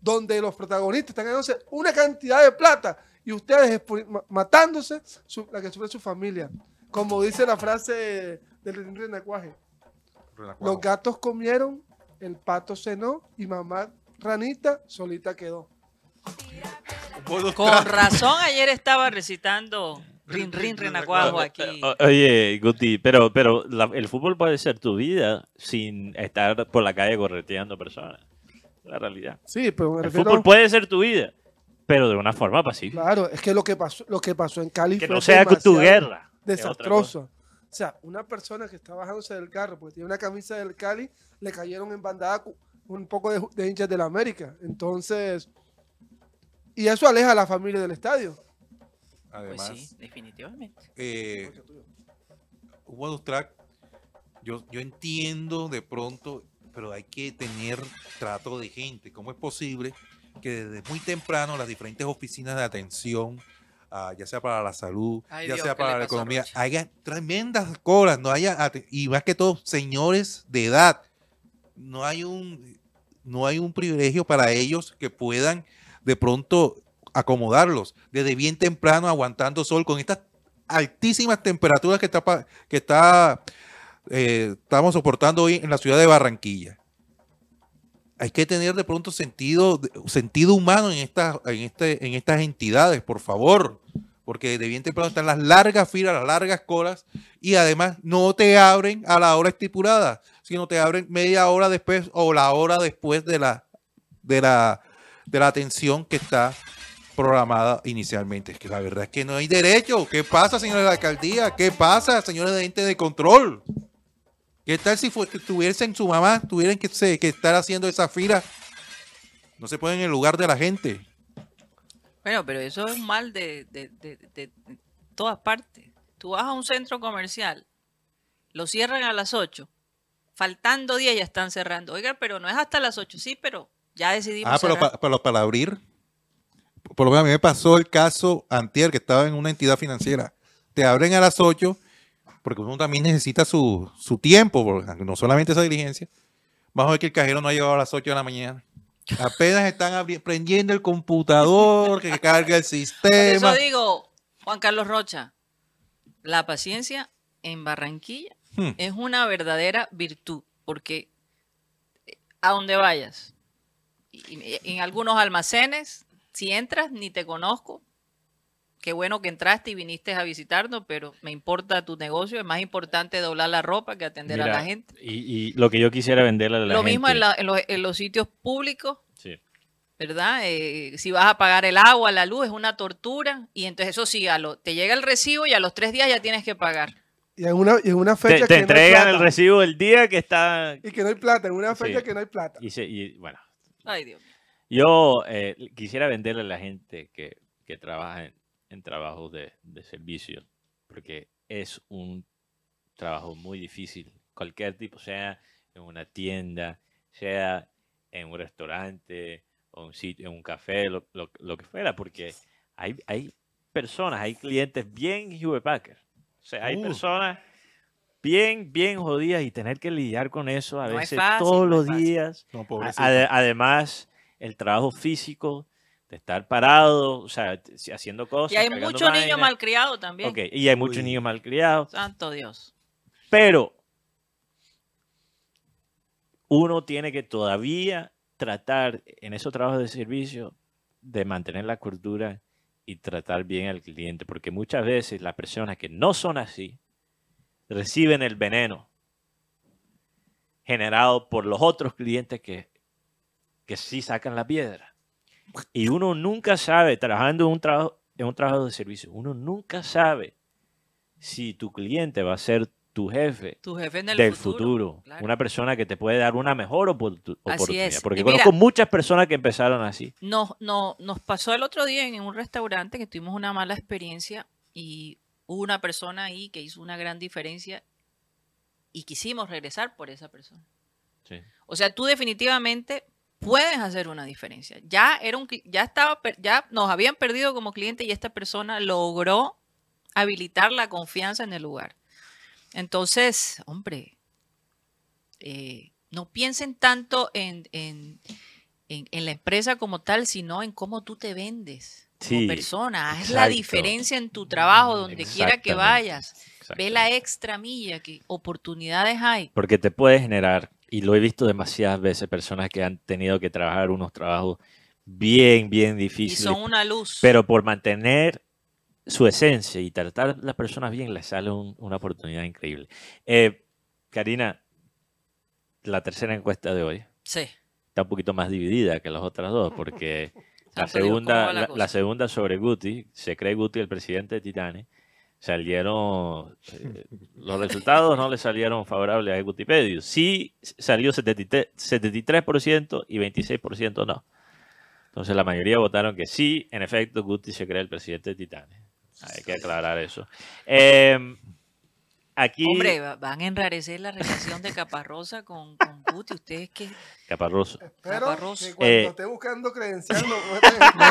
donde los protagonistas están ganándose una cantidad de plata y ustedes matándose su- la que sufre su familia. Como dice la frase del renacuaje, los gatos comieron, el pato cenó y mamá ranita solita quedó. Con razón ayer estaba recitando Rin Rin Renacuajo aquí. Oye, Guti, pero, pero la- el fútbol puede ser tu vida sin estar por la calle correteando personas. La realidad. Sí, pero El fútbol puede ser tu vida, pero de una forma pacífica. Claro, es que lo que pasó, lo que pasó en Cali Que fue no sea tu guerra. Desastroso. O sea, una persona que está bajándose del carro porque tiene una camisa del Cali, le cayeron en bandada un poco de, de hinchas de la América. Entonces, y eso aleja a la familia del estadio. Pues Además, sí, definitivamente. eh, bonus track, yo, yo entiendo de pronto, pero hay que tener trato de gente. ¿Cómo es posible que desde muy temprano las diferentes oficinas de atención, ah, ya sea para la salud, Ay, ya Dios, sea ¿qué le para la economía, haya tremendas colas, no haya, y más que todo, señores de edad, no hay un, no hay un privilegio para ellos que puedan de pronto acomodarlos desde bien temprano aguantando sol con estas altísimas temperaturas que está, que está eh, estamos soportando hoy en la ciudad de Barranquilla. Hay que tener de pronto sentido, sentido humano en estas, en, este, en estas entidades, por favor. Porque de bien temprano están las largas filas, las largas colas, y además no te abren a la hora estipulada, sino te abren media hora después o la hora después de la, de la, de la atención que está programada inicialmente. Es que la verdad es que no hay derecho. ¿Qué pasa, señores de la alcaldía? ¿Qué pasa, señores de ente de control? ¿Qué tal si tuviesen su mamá, tuvieran que, se- que estar haciendo esa fila? No se ponen en el lugar de la gente. Bueno, pero eso es un mal de, de- de- de- de todas partes. Tú vas a un centro comercial, lo cierran a las 8, faltando 10 ya están cerrando. Oiga, pero no es hasta las 8, sí, pero ya decidimos Ah, pero, cerrar. pa- pero para abrir, por lo menos a mí me pasó el caso antier, que estaba en una entidad financiera. Te abren a las 8, porque uno también necesita su, su tiempo, porque no solamente esa diligencia. Vamos a ver que el cajero no ha llegado a las 8 de la mañana. Apenas están prendiendo el computador, que carga el Por sistema. eso digo, Juan Carlos Rocha, la paciencia en Barranquilla Hmm. es una verdadera virtud, porque eh, a donde vayas, en algunos almacenes, si entras, ni te conozco. Qué bueno que entraste y viniste a visitarnos, pero me importa tu negocio. Es más importante doblar la ropa que atender a la gente. Y, y lo que yo quisiera venderle a la Lo gente. mismo en, la- en los, en los sitios públicos, Sí. ¿verdad? Eh, si vas a pagar el agua, la luz, es una tortura. Y entonces eso sí, a lo- te llega el recibo y a los tres días ya tienes que pagar. Y en una, y en una Te, fecha te que no hay entregan el recibo el día que está. Y que no hay plata, en una fecha Sí. que no hay plata. Y, se- y, bueno, Ay, Dios. Yo eh, quisiera venderle a la gente que, que trabaja en, en trabajos de, de servicio, porque es un trabajo muy difícil. Cualquier tipo, sea en una tienda, sea en un restaurante, o un sitio, en un café, lo, lo- lo que fuera, porque hay, hay personas, hay clientes bien Packard. O sea, hay Uh. personas bien, bien jodidas y tener que lidiar con eso a No veces fácil, todos no los días. No, A- pobrecito. ade- además, el trabajo físico de estar parado, o sea, haciendo cosas. Y hay muchos niños malcriados también. Ok, y hay muchos Uy. niños malcriados. Santo Dios. Pero uno tiene que todavía tratar en esos trabajos de servicio de mantener la cordura y tratar bien al cliente, porque muchas veces las personas que no son así reciben el veneno generado por los otros clientes que, que sí sacan la piedra. Y uno nunca sabe, trabajando en un trabajo, en un trabajo de servicio, uno nunca sabe si tu cliente va a ser tu jefe Tu jefe en el del futuro. futuro, claro. una persona que te puede dar una mejor Así oportunidad. es. Porque Y mira- conozco muchas personas que empezaron así. Nos, no- nos pasó el otro día en un restaurante que tuvimos una mala experiencia y hubo una persona ahí que hizo una gran diferencia y quisimos regresar por esa persona. Sí. O sea, tú definitivamente puedes hacer una diferencia. Ya era un ya estaba ya nos habían perdido como cliente y esta persona logró habilitar la confianza en el lugar. Entonces, hombre, eh, no piensen tanto en, en- en- en la empresa como tal, sino en cómo tú te vendes como Sí, persona. Haz la diferencia en tu trabajo, donde quiera que vayas. Ve la extra milla, que oportunidades hay. Porque te puede generar, y lo he visto demasiadas veces, personas que han tenido que trabajar unos trabajos bien, bien Y difíciles, son una luz. pero por mantener su esencia y tratar a las personas bien, les sale un- una oportunidad increíble. Eh, Karina, la tercera encuesta de hoy sí. está un poquito más dividida que las otras dos, porque la Santo Dios, ¿cómo segunda, la segunda sobre Guti, se cree Guti el presidente de Titanic, salieron, eh, los resultados no le salieron favorables a Gutipedio. Sí salió 73%, 73% y 26% no. Entonces la mayoría votaron que sí, en efecto, Guti se cree el presidente de Titanic. Hay que aclarar eso. Eh, aquí, Hombre, va- van a enrarecer la relación de Caparrosa con, con Guti. Ustedes. Pero Caparroso. que cuando Eh. esté buscando credencial no, no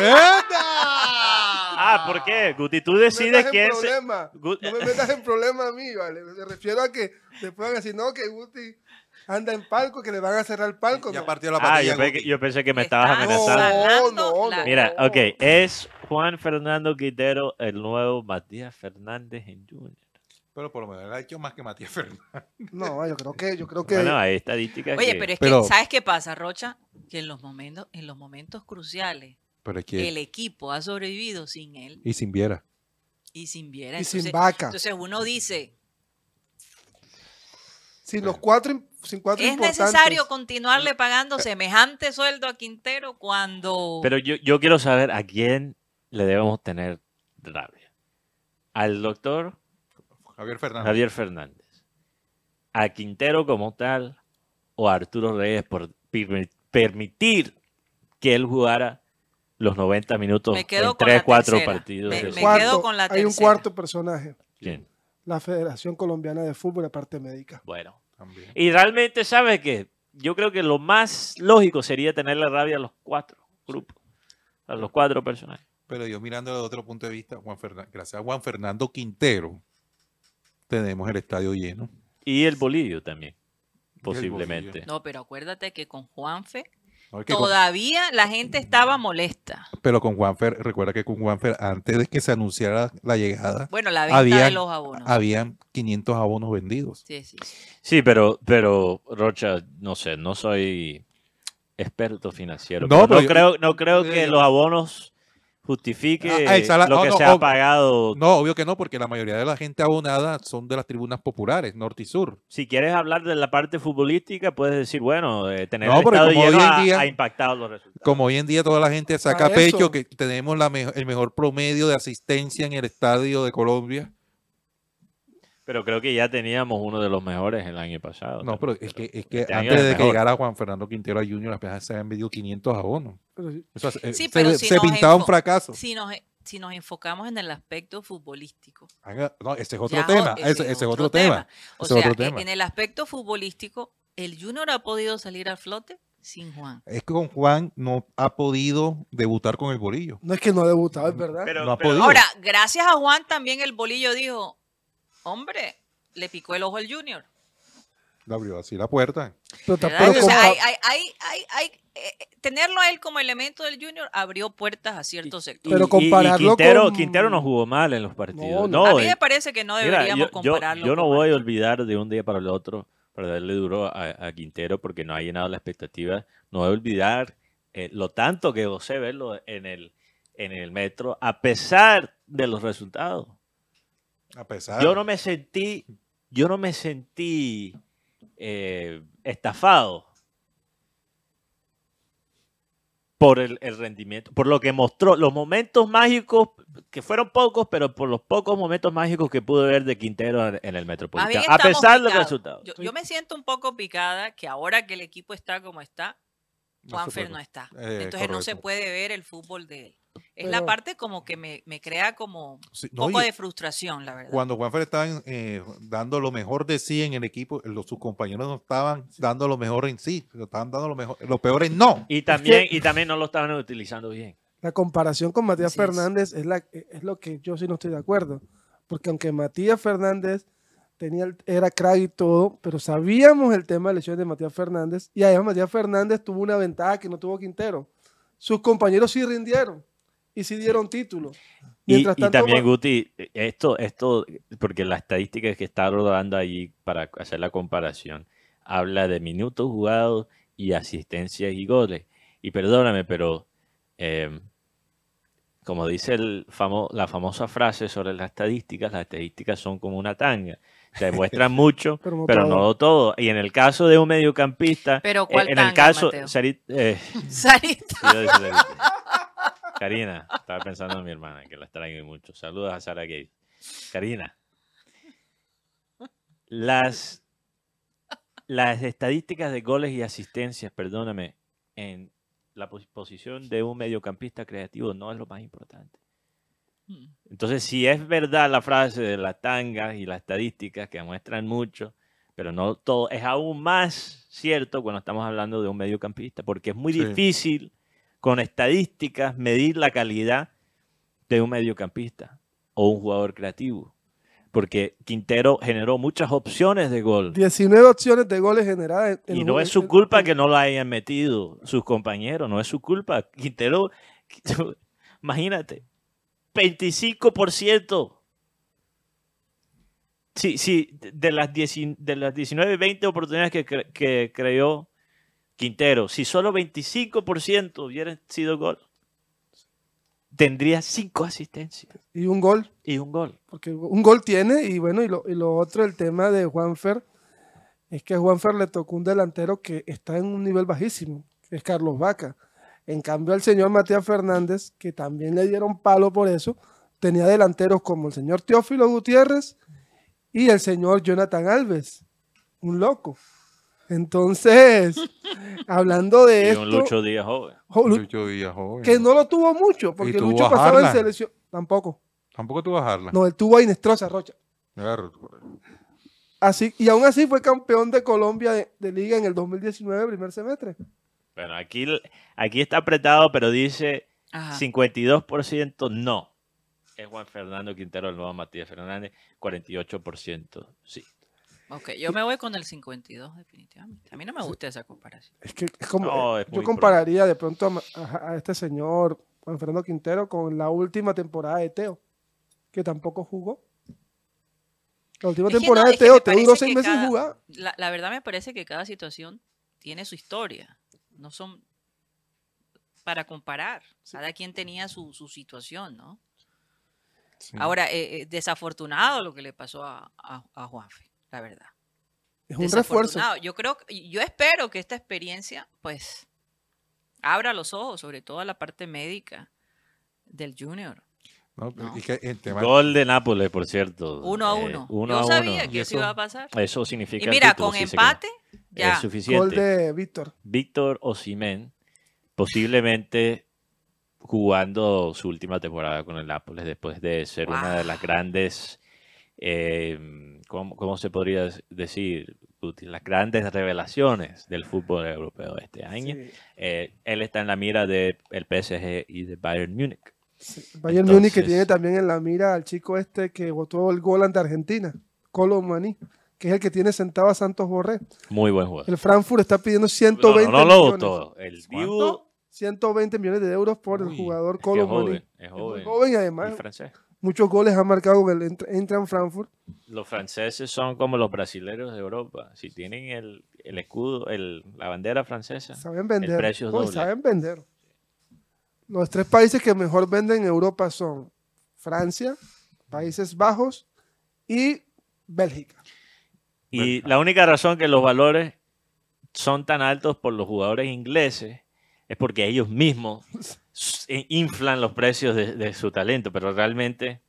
Ah, ¿por qué? Guti, tú decides en quién se... problema. Gut- No me metas en problema a mí, ¿vale? Me refiero a que después van a decir, no, que Guti anda en palco, que le van a cerrar el palco. Ya no. partió la Ah, patilla. yo, pe- Guti. yo pensé que me estabas amenazando. No, no, la- Mira, no. ok, es Juan Fernando Quintero el nuevo Matías Fernández en Junior. Pero por lo menos ha hecho más que Matías Fernández. No, yo creo que, yo creo que Bueno, hay estadísticas Oye, que... pero es Pero- que, ¿sabes qué pasa, Rocha? Que en los momentos, en los momentos cruciales, Pero es que. el equipo ha sobrevivido sin él Y sin Viera. y sin Viera. y sin vaca. entonces uno dice, sin los cuatro, sin cuatro ¿es necesario continuarle pagando semejante sueldo a Quintero cuando... Pero yo, yo quiero saber a quién le debemos tener rabia. Al doctor Javier Fernández. Javier Fernández. A Quintero como tal o a Arturo Reyes por permi- permitir que él jugara los 90 minutos Me quedo en con 3, la 4 tercera. partidos. Me- de- me Cuarto, quedo con la hay un tercera. cuarto personaje, ¿Quién? la Federación Colombiana de Fútbol, la parte médica. Bueno. También. Y realmente, ¿sabes qué? Yo creo que lo más lógico sería tenerle rabia a los cuatro grupos, a los cuatro personajes. Pero yo mirando de otro punto de vista, Juan Fernan- gracias a Juan Fernando Quintero, tenemos el estadio lleno. Y el Bolillo también, el posiblemente. Bolillo. No, pero acuérdate que con Juanfe No, es que con- todavía la gente estaba molesta. pero con Juanfer, recuerda que con Juanfer, antes de que se anunciara la llegada, Bueno, la venta Habían- de los abonos. habían 500 abonos vendidos. Sí, sí, sí. Sí, pero, pero Rocha, no sé, no soy experto financiero. No, pero pero no, yo- creo, no creo yo- que los abonos justifique Ah, la- lo no, que no, se ha ob- pagado. No, obvio que no, porque la mayoría de la gente abonada son de las tribunas populares, norte y sur. Si quieres hablar de la parte futbolística, puedes decir, bueno, eh, tener No, el estado como lleno hoy en ha, día- ha impactado los resultados. Como hoy en día toda la gente saca A pecho que tenemos la me- el mejor promedio de asistencia en el estadio de Colombia. Pero creo que ya teníamos uno de los mejores el año pasado. No, pero es que, es que este antes es de que llegara Juan Fernando Quintero a Junior, apenas se habían vendido 500 abonos. Eso, eh, Sí, se, pero si se nos pintaba un fracaso. Si nos, si nos enfocamos en el aspecto futbolístico. No, ese es otro ya tema. o- Ese, ese es otro tema. O Ese sea, otro en- tema. en el aspecto futbolístico, ¿el Junior ha podido salir al flote? Sin Juan. Es que con Juan no ha podido debutar con el bolillo. No es que no ha debutado, es verdad. Pero, No ha pero- podido. Ahora, gracias a Juan también el bolillo dijo, hombre, le picó el ojo al Junior. Le abrió así la puerta. O sea, hay, eh, tenerlo a él como elemento del Junior abrió puertas a ciertos sectores. Pero y- compararlo y Quintero, con- Quintero no jugó mal en los partidos. No, No, a mí eh, me parece que no deberíamos yo, yo- compararlo. yo no con voy a olvidar de un día para el otro, para darle duro a, a Quintero porque no ha llenado la expectativa. No voy a olvidar eh, lo tanto que gocé verlo en el, en el metro, a pesar de los resultados. A pesar. Yo no me sentí, yo no me sentí eh, estafado por el, el rendimiento, por lo que mostró, los momentos mágicos, que fueron pocos, pero por los pocos momentos mágicos que pude ver de Quintero en, el Más Metropolitano, bien a pesar de los resultados. Yo, yo me siento un poco picada que ahora que el equipo está como está, Juanfer no está. Eh, Entonces no se puede ver el fútbol de él. Es Pero- la parte como que me, me crea como un Sí, no, poco de frustración, la verdad. Cuando Juanfer estaba eh, dando lo mejor de sí en el equipo, los, sus compañeros no estaban dando lo mejor en sí, lo estaban dando lo mejor, lo peor en no. Y también, y también no lo estaban utilizando bien. La comparación con Matías Así. Fernández es, la, es lo que yo sí no estoy de acuerdo. Porque aunque Matías Fernández tenía era crack y todo, pero sabíamos el tema de lesiones de Matías Fernández. Y además Matías Fernández tuvo una ventaja que no tuvo Quintero. Sus compañeros sí rindieron y sí dieron títulos. Y, también, Guti, esto, esto, porque la estadística que está rodando allí para hacer la comparación, habla de minutos jugados y asistencias y goles. Y perdóname, pero eh, como dice el famo- la famosa frase sobre las estadísticas, las estadísticas son como una tanga. Te demuestran mucho, Pero no pero todo. no todo. Y en el caso de un mediocampista, Pero eh, ¿cuál en tanga, el caso, Mateo? Sarit- eh, Sarita. Iba a decir Sarita. Karina, estaba pensando en mi hermana, que la extraño mucho. Saludos a Sara Gay. Karina, las, las estadísticas de goles y asistencias, perdóname, en la pos- posición de un mediocampista creativo no es lo más importante. Mm. Entonces, si es verdad la frase de las tangas y las estadísticas que muestran mucho, pero no todo, es aún más cierto cuando estamos hablando de un mediocampista, porque es muy Sí. difícil con estadísticas medir la calidad de un mediocampista o un jugador creativo, porque Quintero generó muchas opciones de gol. 19 opciones de goles generadas. en- Y no es su culpa que no lo hayan metido sus compañeros, no es su culpa. Quintero, imagínate, 25%. Sí, sí, de las, 10 de las 19, 20 oportunidades que, cre- que creó Quintero, si solo 25% hubieran sido gol, tendría 5 asistencias Y un gol. y un gol. Porque un gol tiene, y bueno, y lo, y lo otro, el tema de Juanfer, es que a Juanfer le tocó un delantero que está en un nivel bajísimo, que es Carlos Vaca. En cambio, al señor Matías Fernández, que también le dieron palo por eso, tenía delanteros como el señor Teófilo Gutiérrez y el señor Jonathan Alves, un loco. Entonces, hablando de Y esto, un Lucho Díaz joven. jo- Lu- Lucho Díaz, joven. que no lo tuvo mucho, porque tuvo Lucho a pasaba en Harlan. selección, tampoco. Tampoco tú bajarla. No, él tuvo a Inestrosa Rocha. Claro. Así, y aún así fue campeón de Colombia de, de liga en el 2019, primer semestre. Bueno, aquí, aquí está apretado, pero dice Ajá. 52% no. Es Juan Fernando Quintero, el nuevo Matías Fernández, 48% sí. Ok, yo me voy con el 52 definitivamente. A mí no me gusta esa comparación. Es que es como, No, eh, es yo compararía de pronto a, Ma- a- a este señor Juan Fernando Quintero con la última temporada de Teo, que tampoco jugó. La última Es que temporada no, de Teo, Teo duró seis meses jugar. La, la verdad me parece que cada situación tiene su historia. No son para comparar. Cada quien tenía su, su situación, ¿no? Sí. Ahora, eh, eh, desafortunado lo que le pasó a, a, a Juanfe, la verdad. Es un refuerzo. Yo creo, que- yo espero que esta experiencia, pues, abra los ojos, sobre todo a la parte médica del Junior. No, No. y que el tema- Gol de Nápoles, por cierto. Uno a Eh, uno. uno yo a sabía uno. que eso eso- iba a pasar. Eso significa. Y mira, título, con si empate, ya. Es suficiente. Gol de Víctor. Víctor Osimén, posiblemente jugando su última temporada con el Nápoles después de ser una de las grandes, eh, ¿cómo, cómo se podría decir? Las grandes revelaciones del fútbol europeo este año. Sí, Eh, él está en la mira del PSG y de Bayern Múnich. sí. Bayern Múnich que Entonces- tiene también en la mira al chico este que votó el gol ante Argentina. Colomani, que es el que tiene sentado a Santos Borré. Muy buen jugador. El Frankfurt está pidiendo No, 120 no, no lo millones. todo. El. Dibu 120 millones de euros por el Uy, jugador es que es Colomani. joven, es Es joven. joven y Y además francés. Muchos goles ha marcado con el Eintracht Frankfurt. Los franceses son como los brasileños de Europa. Si tienen el, el escudo, el, la bandera francesa, Saben vender. el precio es No, y doble. saben vender. Los tres países que mejor venden en Europa son Francia, Países Bajos y Bélgica. Y la única razón que los valores son tan altos por los jugadores ingleses es porque ellos mismos inflan los precios de, de su talento, pero realmente,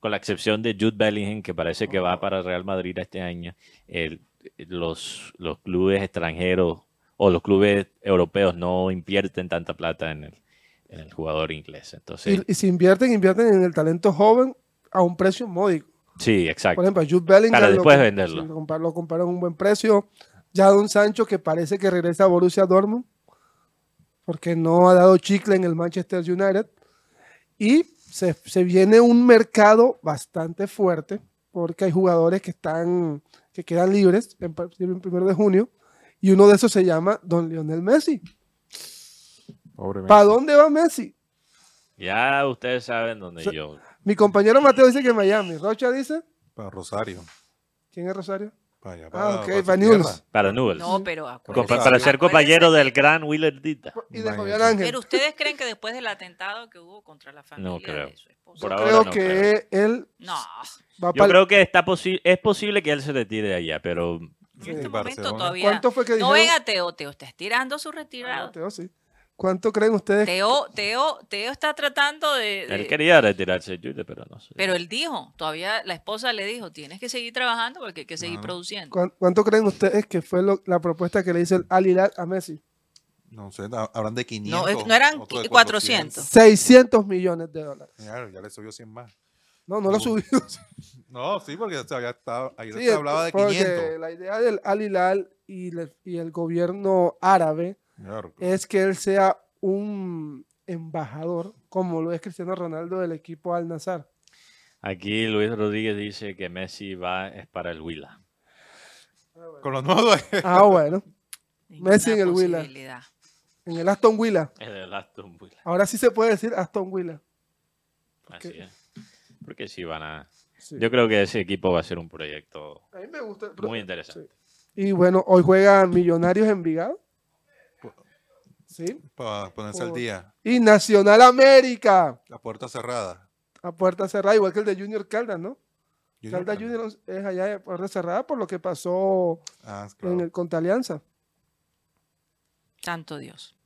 con la excepción de Jude Bellingham, que parece que va para Real Madrid este año, el- los, los clubes extranjeros o los clubes europeos no invierten tanta plata en el, en el jugador inglés. Entonces, Y, y si invierten, invierten en el talento joven a un precio módico. sí, exacto. Por ejemplo, Jude Bellingham Para después venderlo. lo compraron a un buen precio. Jadon Sancho, que parece que regresa a Borussia Dortmund, porque no ha dado chicle en el Manchester United. Y se, se viene un mercado bastante fuerte, porque hay jugadores que están que quedan libres en el primero de junio, y uno de esos se llama Don Lionel Messi. Pobre ¿Para Messi. dónde va Messi? Ya ustedes saben dónde yo... Mi compañero Mateo dice que Miami. Rocha dice, Para Rosario. ¿quién es Rosario? Para Ah, para- ok, para para. Newell's. Para Newell's. No, pero acuérdense- para ser compañero del gran Willard Dita. Y de. Fabián Ángel. Pero ustedes creen que después del atentado que hubo contra la familia creo. de su esposa. Por Yo ahora creo no que creo. él No, va Yo creo que está posi- es posible que él se retire de allá, pero en Sí, este momento todavía. ¿Cuánto fue que No venga, Teo, Teo está estirando su Ah, retirada. Teo, sí. ¿Cuánto creen ustedes? Teo, Teo, Teo está tratando de. de- él quería retirarse de Jude, pero no sé. Pero él dijo, todavía la esposa le dijo, tienes que seguir trabajando porque hay que seguir Ajá. produciendo. ¿Cuán- ¿Cuánto creen ustedes que fue lo- la propuesta que le hizo el Al Hilal a Messi? No sé, ha- habrán de 500. No, es- no eran otro de 400. 600 millones de dólares. Claro, ya le subió 100 más. No, no lo subió. No, sí, porque se había estado, ahí Sí, se hablaba de porque 500. La idea del Al Hilal y, le- y el gobierno árabe Claro. es que él sea un embajador, como lo es Cristiano Ronaldo del equipo Al Nazar. Aquí Luis Rodríguez dice que Messi va es para el Huila. Con los nuevos. Ah, bueno, Messi en el Huila. en el Aston Villa. Es del Aston. Ahora sí se puede decir Aston Villa. Así es. Porque sí van a... Sí. Yo creo que ese equipo va a ser un proyecto A mí me gusta. muy interesante. Y bueno, hoy juega Millonarios en Vigado. Sí. Para ponerse al día. Y Nacional América. La puerta cerrada. A puerta cerrada, igual que el de Junior Caldas, ¿no? Junior Caldas. Junior es allá de puerta cerrada por lo que pasó Ah, en claro. el, contra Alianza. Santo Dios.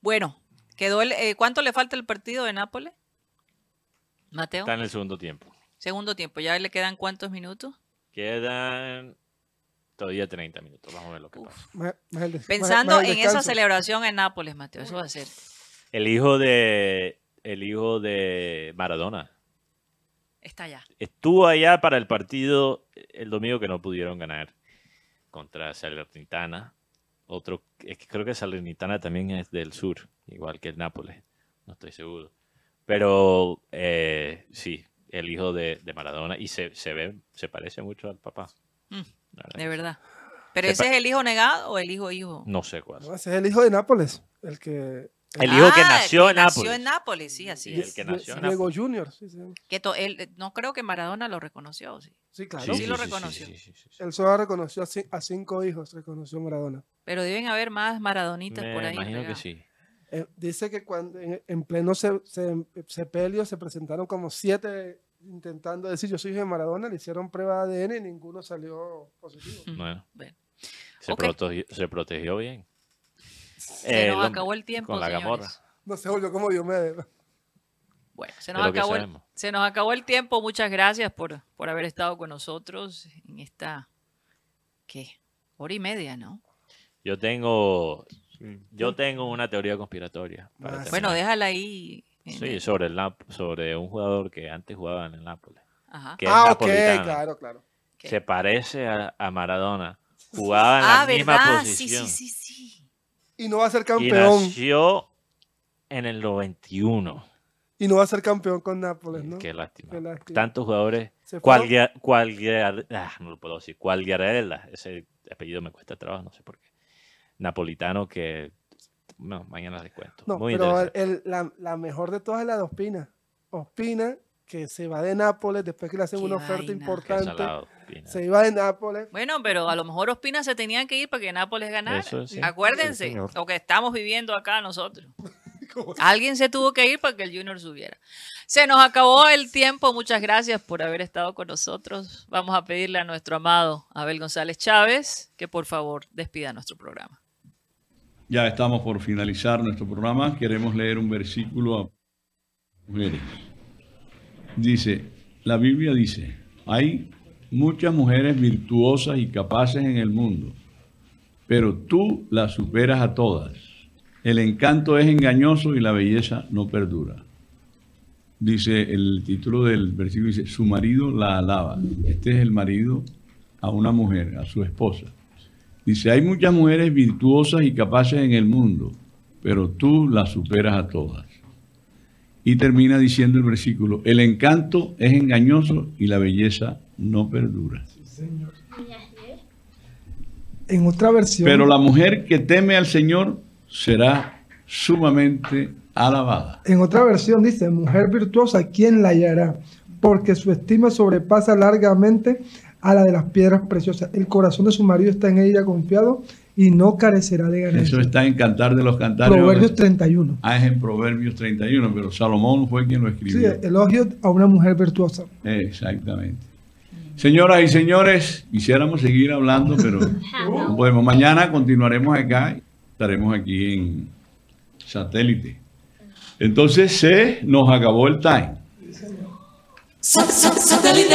Bueno, quedó el, eh, ¿cuánto le falta el partido de Nápoles? Mateo. Está en el segundo tiempo. Segundo tiempo, ¿ya le quedan cuántos minutos? Quedan todavía 30 minutos. Vamos a ver lo que Uf. pasa. Más- más el des- más- Pensando más en esa celebración en Nápoles, Mateo, eso va a ser. El hijo de el hijo de Maradona Está ya. estuvo allá para el partido el domingo que no pudieron ganar contra Salernitana. Otro, es que creo que Salernitana también es del sur, igual que el Nápoles, no estoy seguro. Pero eh, sí, el hijo de, de Maradona y se, se ve, se parece mucho al papá. Mm, De verdad. ¿Pero Se ese es el hijo negado o el hijo hijo? No sé cuál. No, ese es el hijo de Nápoles. El que. El hijo que Ah, nació que en Nació Nápoles. en Nápoles, sí, así Sí, es. el que nació en Diego Nápoles. Junior. Sí, sí. Que to- él, no creo que Maradona lo reconoció, ¿sí? Sí, claro. Sí, lo reconoció. sí, sí, sí, sí. Él solo reconoció a, ci- a cinco hijos, reconoció Maradona. Pero deben haber más maradonitas Me por ahí. imagino que sí. Eh, dice que cuando en, en pleno se, se- sepelio se presentaron como siete intentando decir yo soy hijo de Maradona, le hicieron prueba de ADN y ninguno salió positivo. Bueno. bueno. Se, protegió, se protegió bien. Se Eh, nos acabó el tiempo, Con la señores. gamorra. No se volvió como Diomedes. Bueno, se nos, acabó el, se nos acabó el tiempo. Muchas gracias por, por haber estado con nosotros en esta, ¿qué? Hora y media, ¿no? Yo tengo, yo tengo una teoría conspiratoria. Ah. Bueno, terminar. déjala ahí. Sí, el- sobre, el, Nap- sobre un jugador que antes jugaba en el Nápoles. Ajá. Que es Ah, ok, napolitano. claro, claro. ¿Qué? Se parece a, a Maradona. Jugaba en la Ah, misma ¿verdad? Sí, posición. sí, sí, sí. Y no va a ser Y campeón. nació en el 91. Y no va a ser campeón con Nápoles, ¿no? Qué lástima. Qué lástima. Tantos jugadores. Cualquier, cualquier, ah, no lo puedo decir. Cualquiera, ese apellido me cuesta trabajo, no sé por qué. Napolitano que, no, mañana les cuento. No, Muy pero el- la, la mejor de todas es la de Ospina. Ospina, que se va de Nápoles después que le hacen Qué una oferta vaina. Importante. salado. Se iba de Nápoles. Bueno, pero a lo mejor Ospina se tenían que ir para que Nápoles ganara. Eso sí. Acuérdense, Sí, lo que estamos viviendo acá nosotros. Alguien se tuvo que ir para que el Junior subiera. Se nos acabó el tiempo. Muchas gracias por haber estado con nosotros. Vamos a pedirle a nuestro amado Abel González Chávez que por favor despida nuestro programa. Ya estamos por finalizar nuestro programa. Queremos leer un versículo a mujeres. Dice, la Biblia dice, hay muchas mujeres virtuosas y capaces en el mundo, pero tú las superas a todas. El encanto es engañoso y la belleza no perdura. Dice el título del versículo, dice, su marido la alaba. Este es el marido a una mujer, a su esposa. Dice, hay muchas mujeres virtuosas y capaces en el mundo, pero tú las superas a todas. Y termina diciendo el versículo, el encanto es engañoso y la belleza no perdura. En otra versión, Pero la mujer que teme al Señor será sumamente alabada. en otra versión dice, mujer virtuosa, ¿quién la hallará? Porque su estima sobrepasa largamente a la de las piedras preciosas. El corazón de su marido está en ella confiado y no carecerá de Eso ganancia. está en Cantar de los Cantares. Proverbios 31. Ah, es en Proverbios 31, pero Salomón fue quien lo Sí, escribió. elogio a una mujer virtuosa. Exactamente. Señoras y señores, quisiéramos seguir hablando, pero no podemos. Mañana continuaremos acá, estaremos aquí en satélite. Entonces se nos acabó el time. Satellite,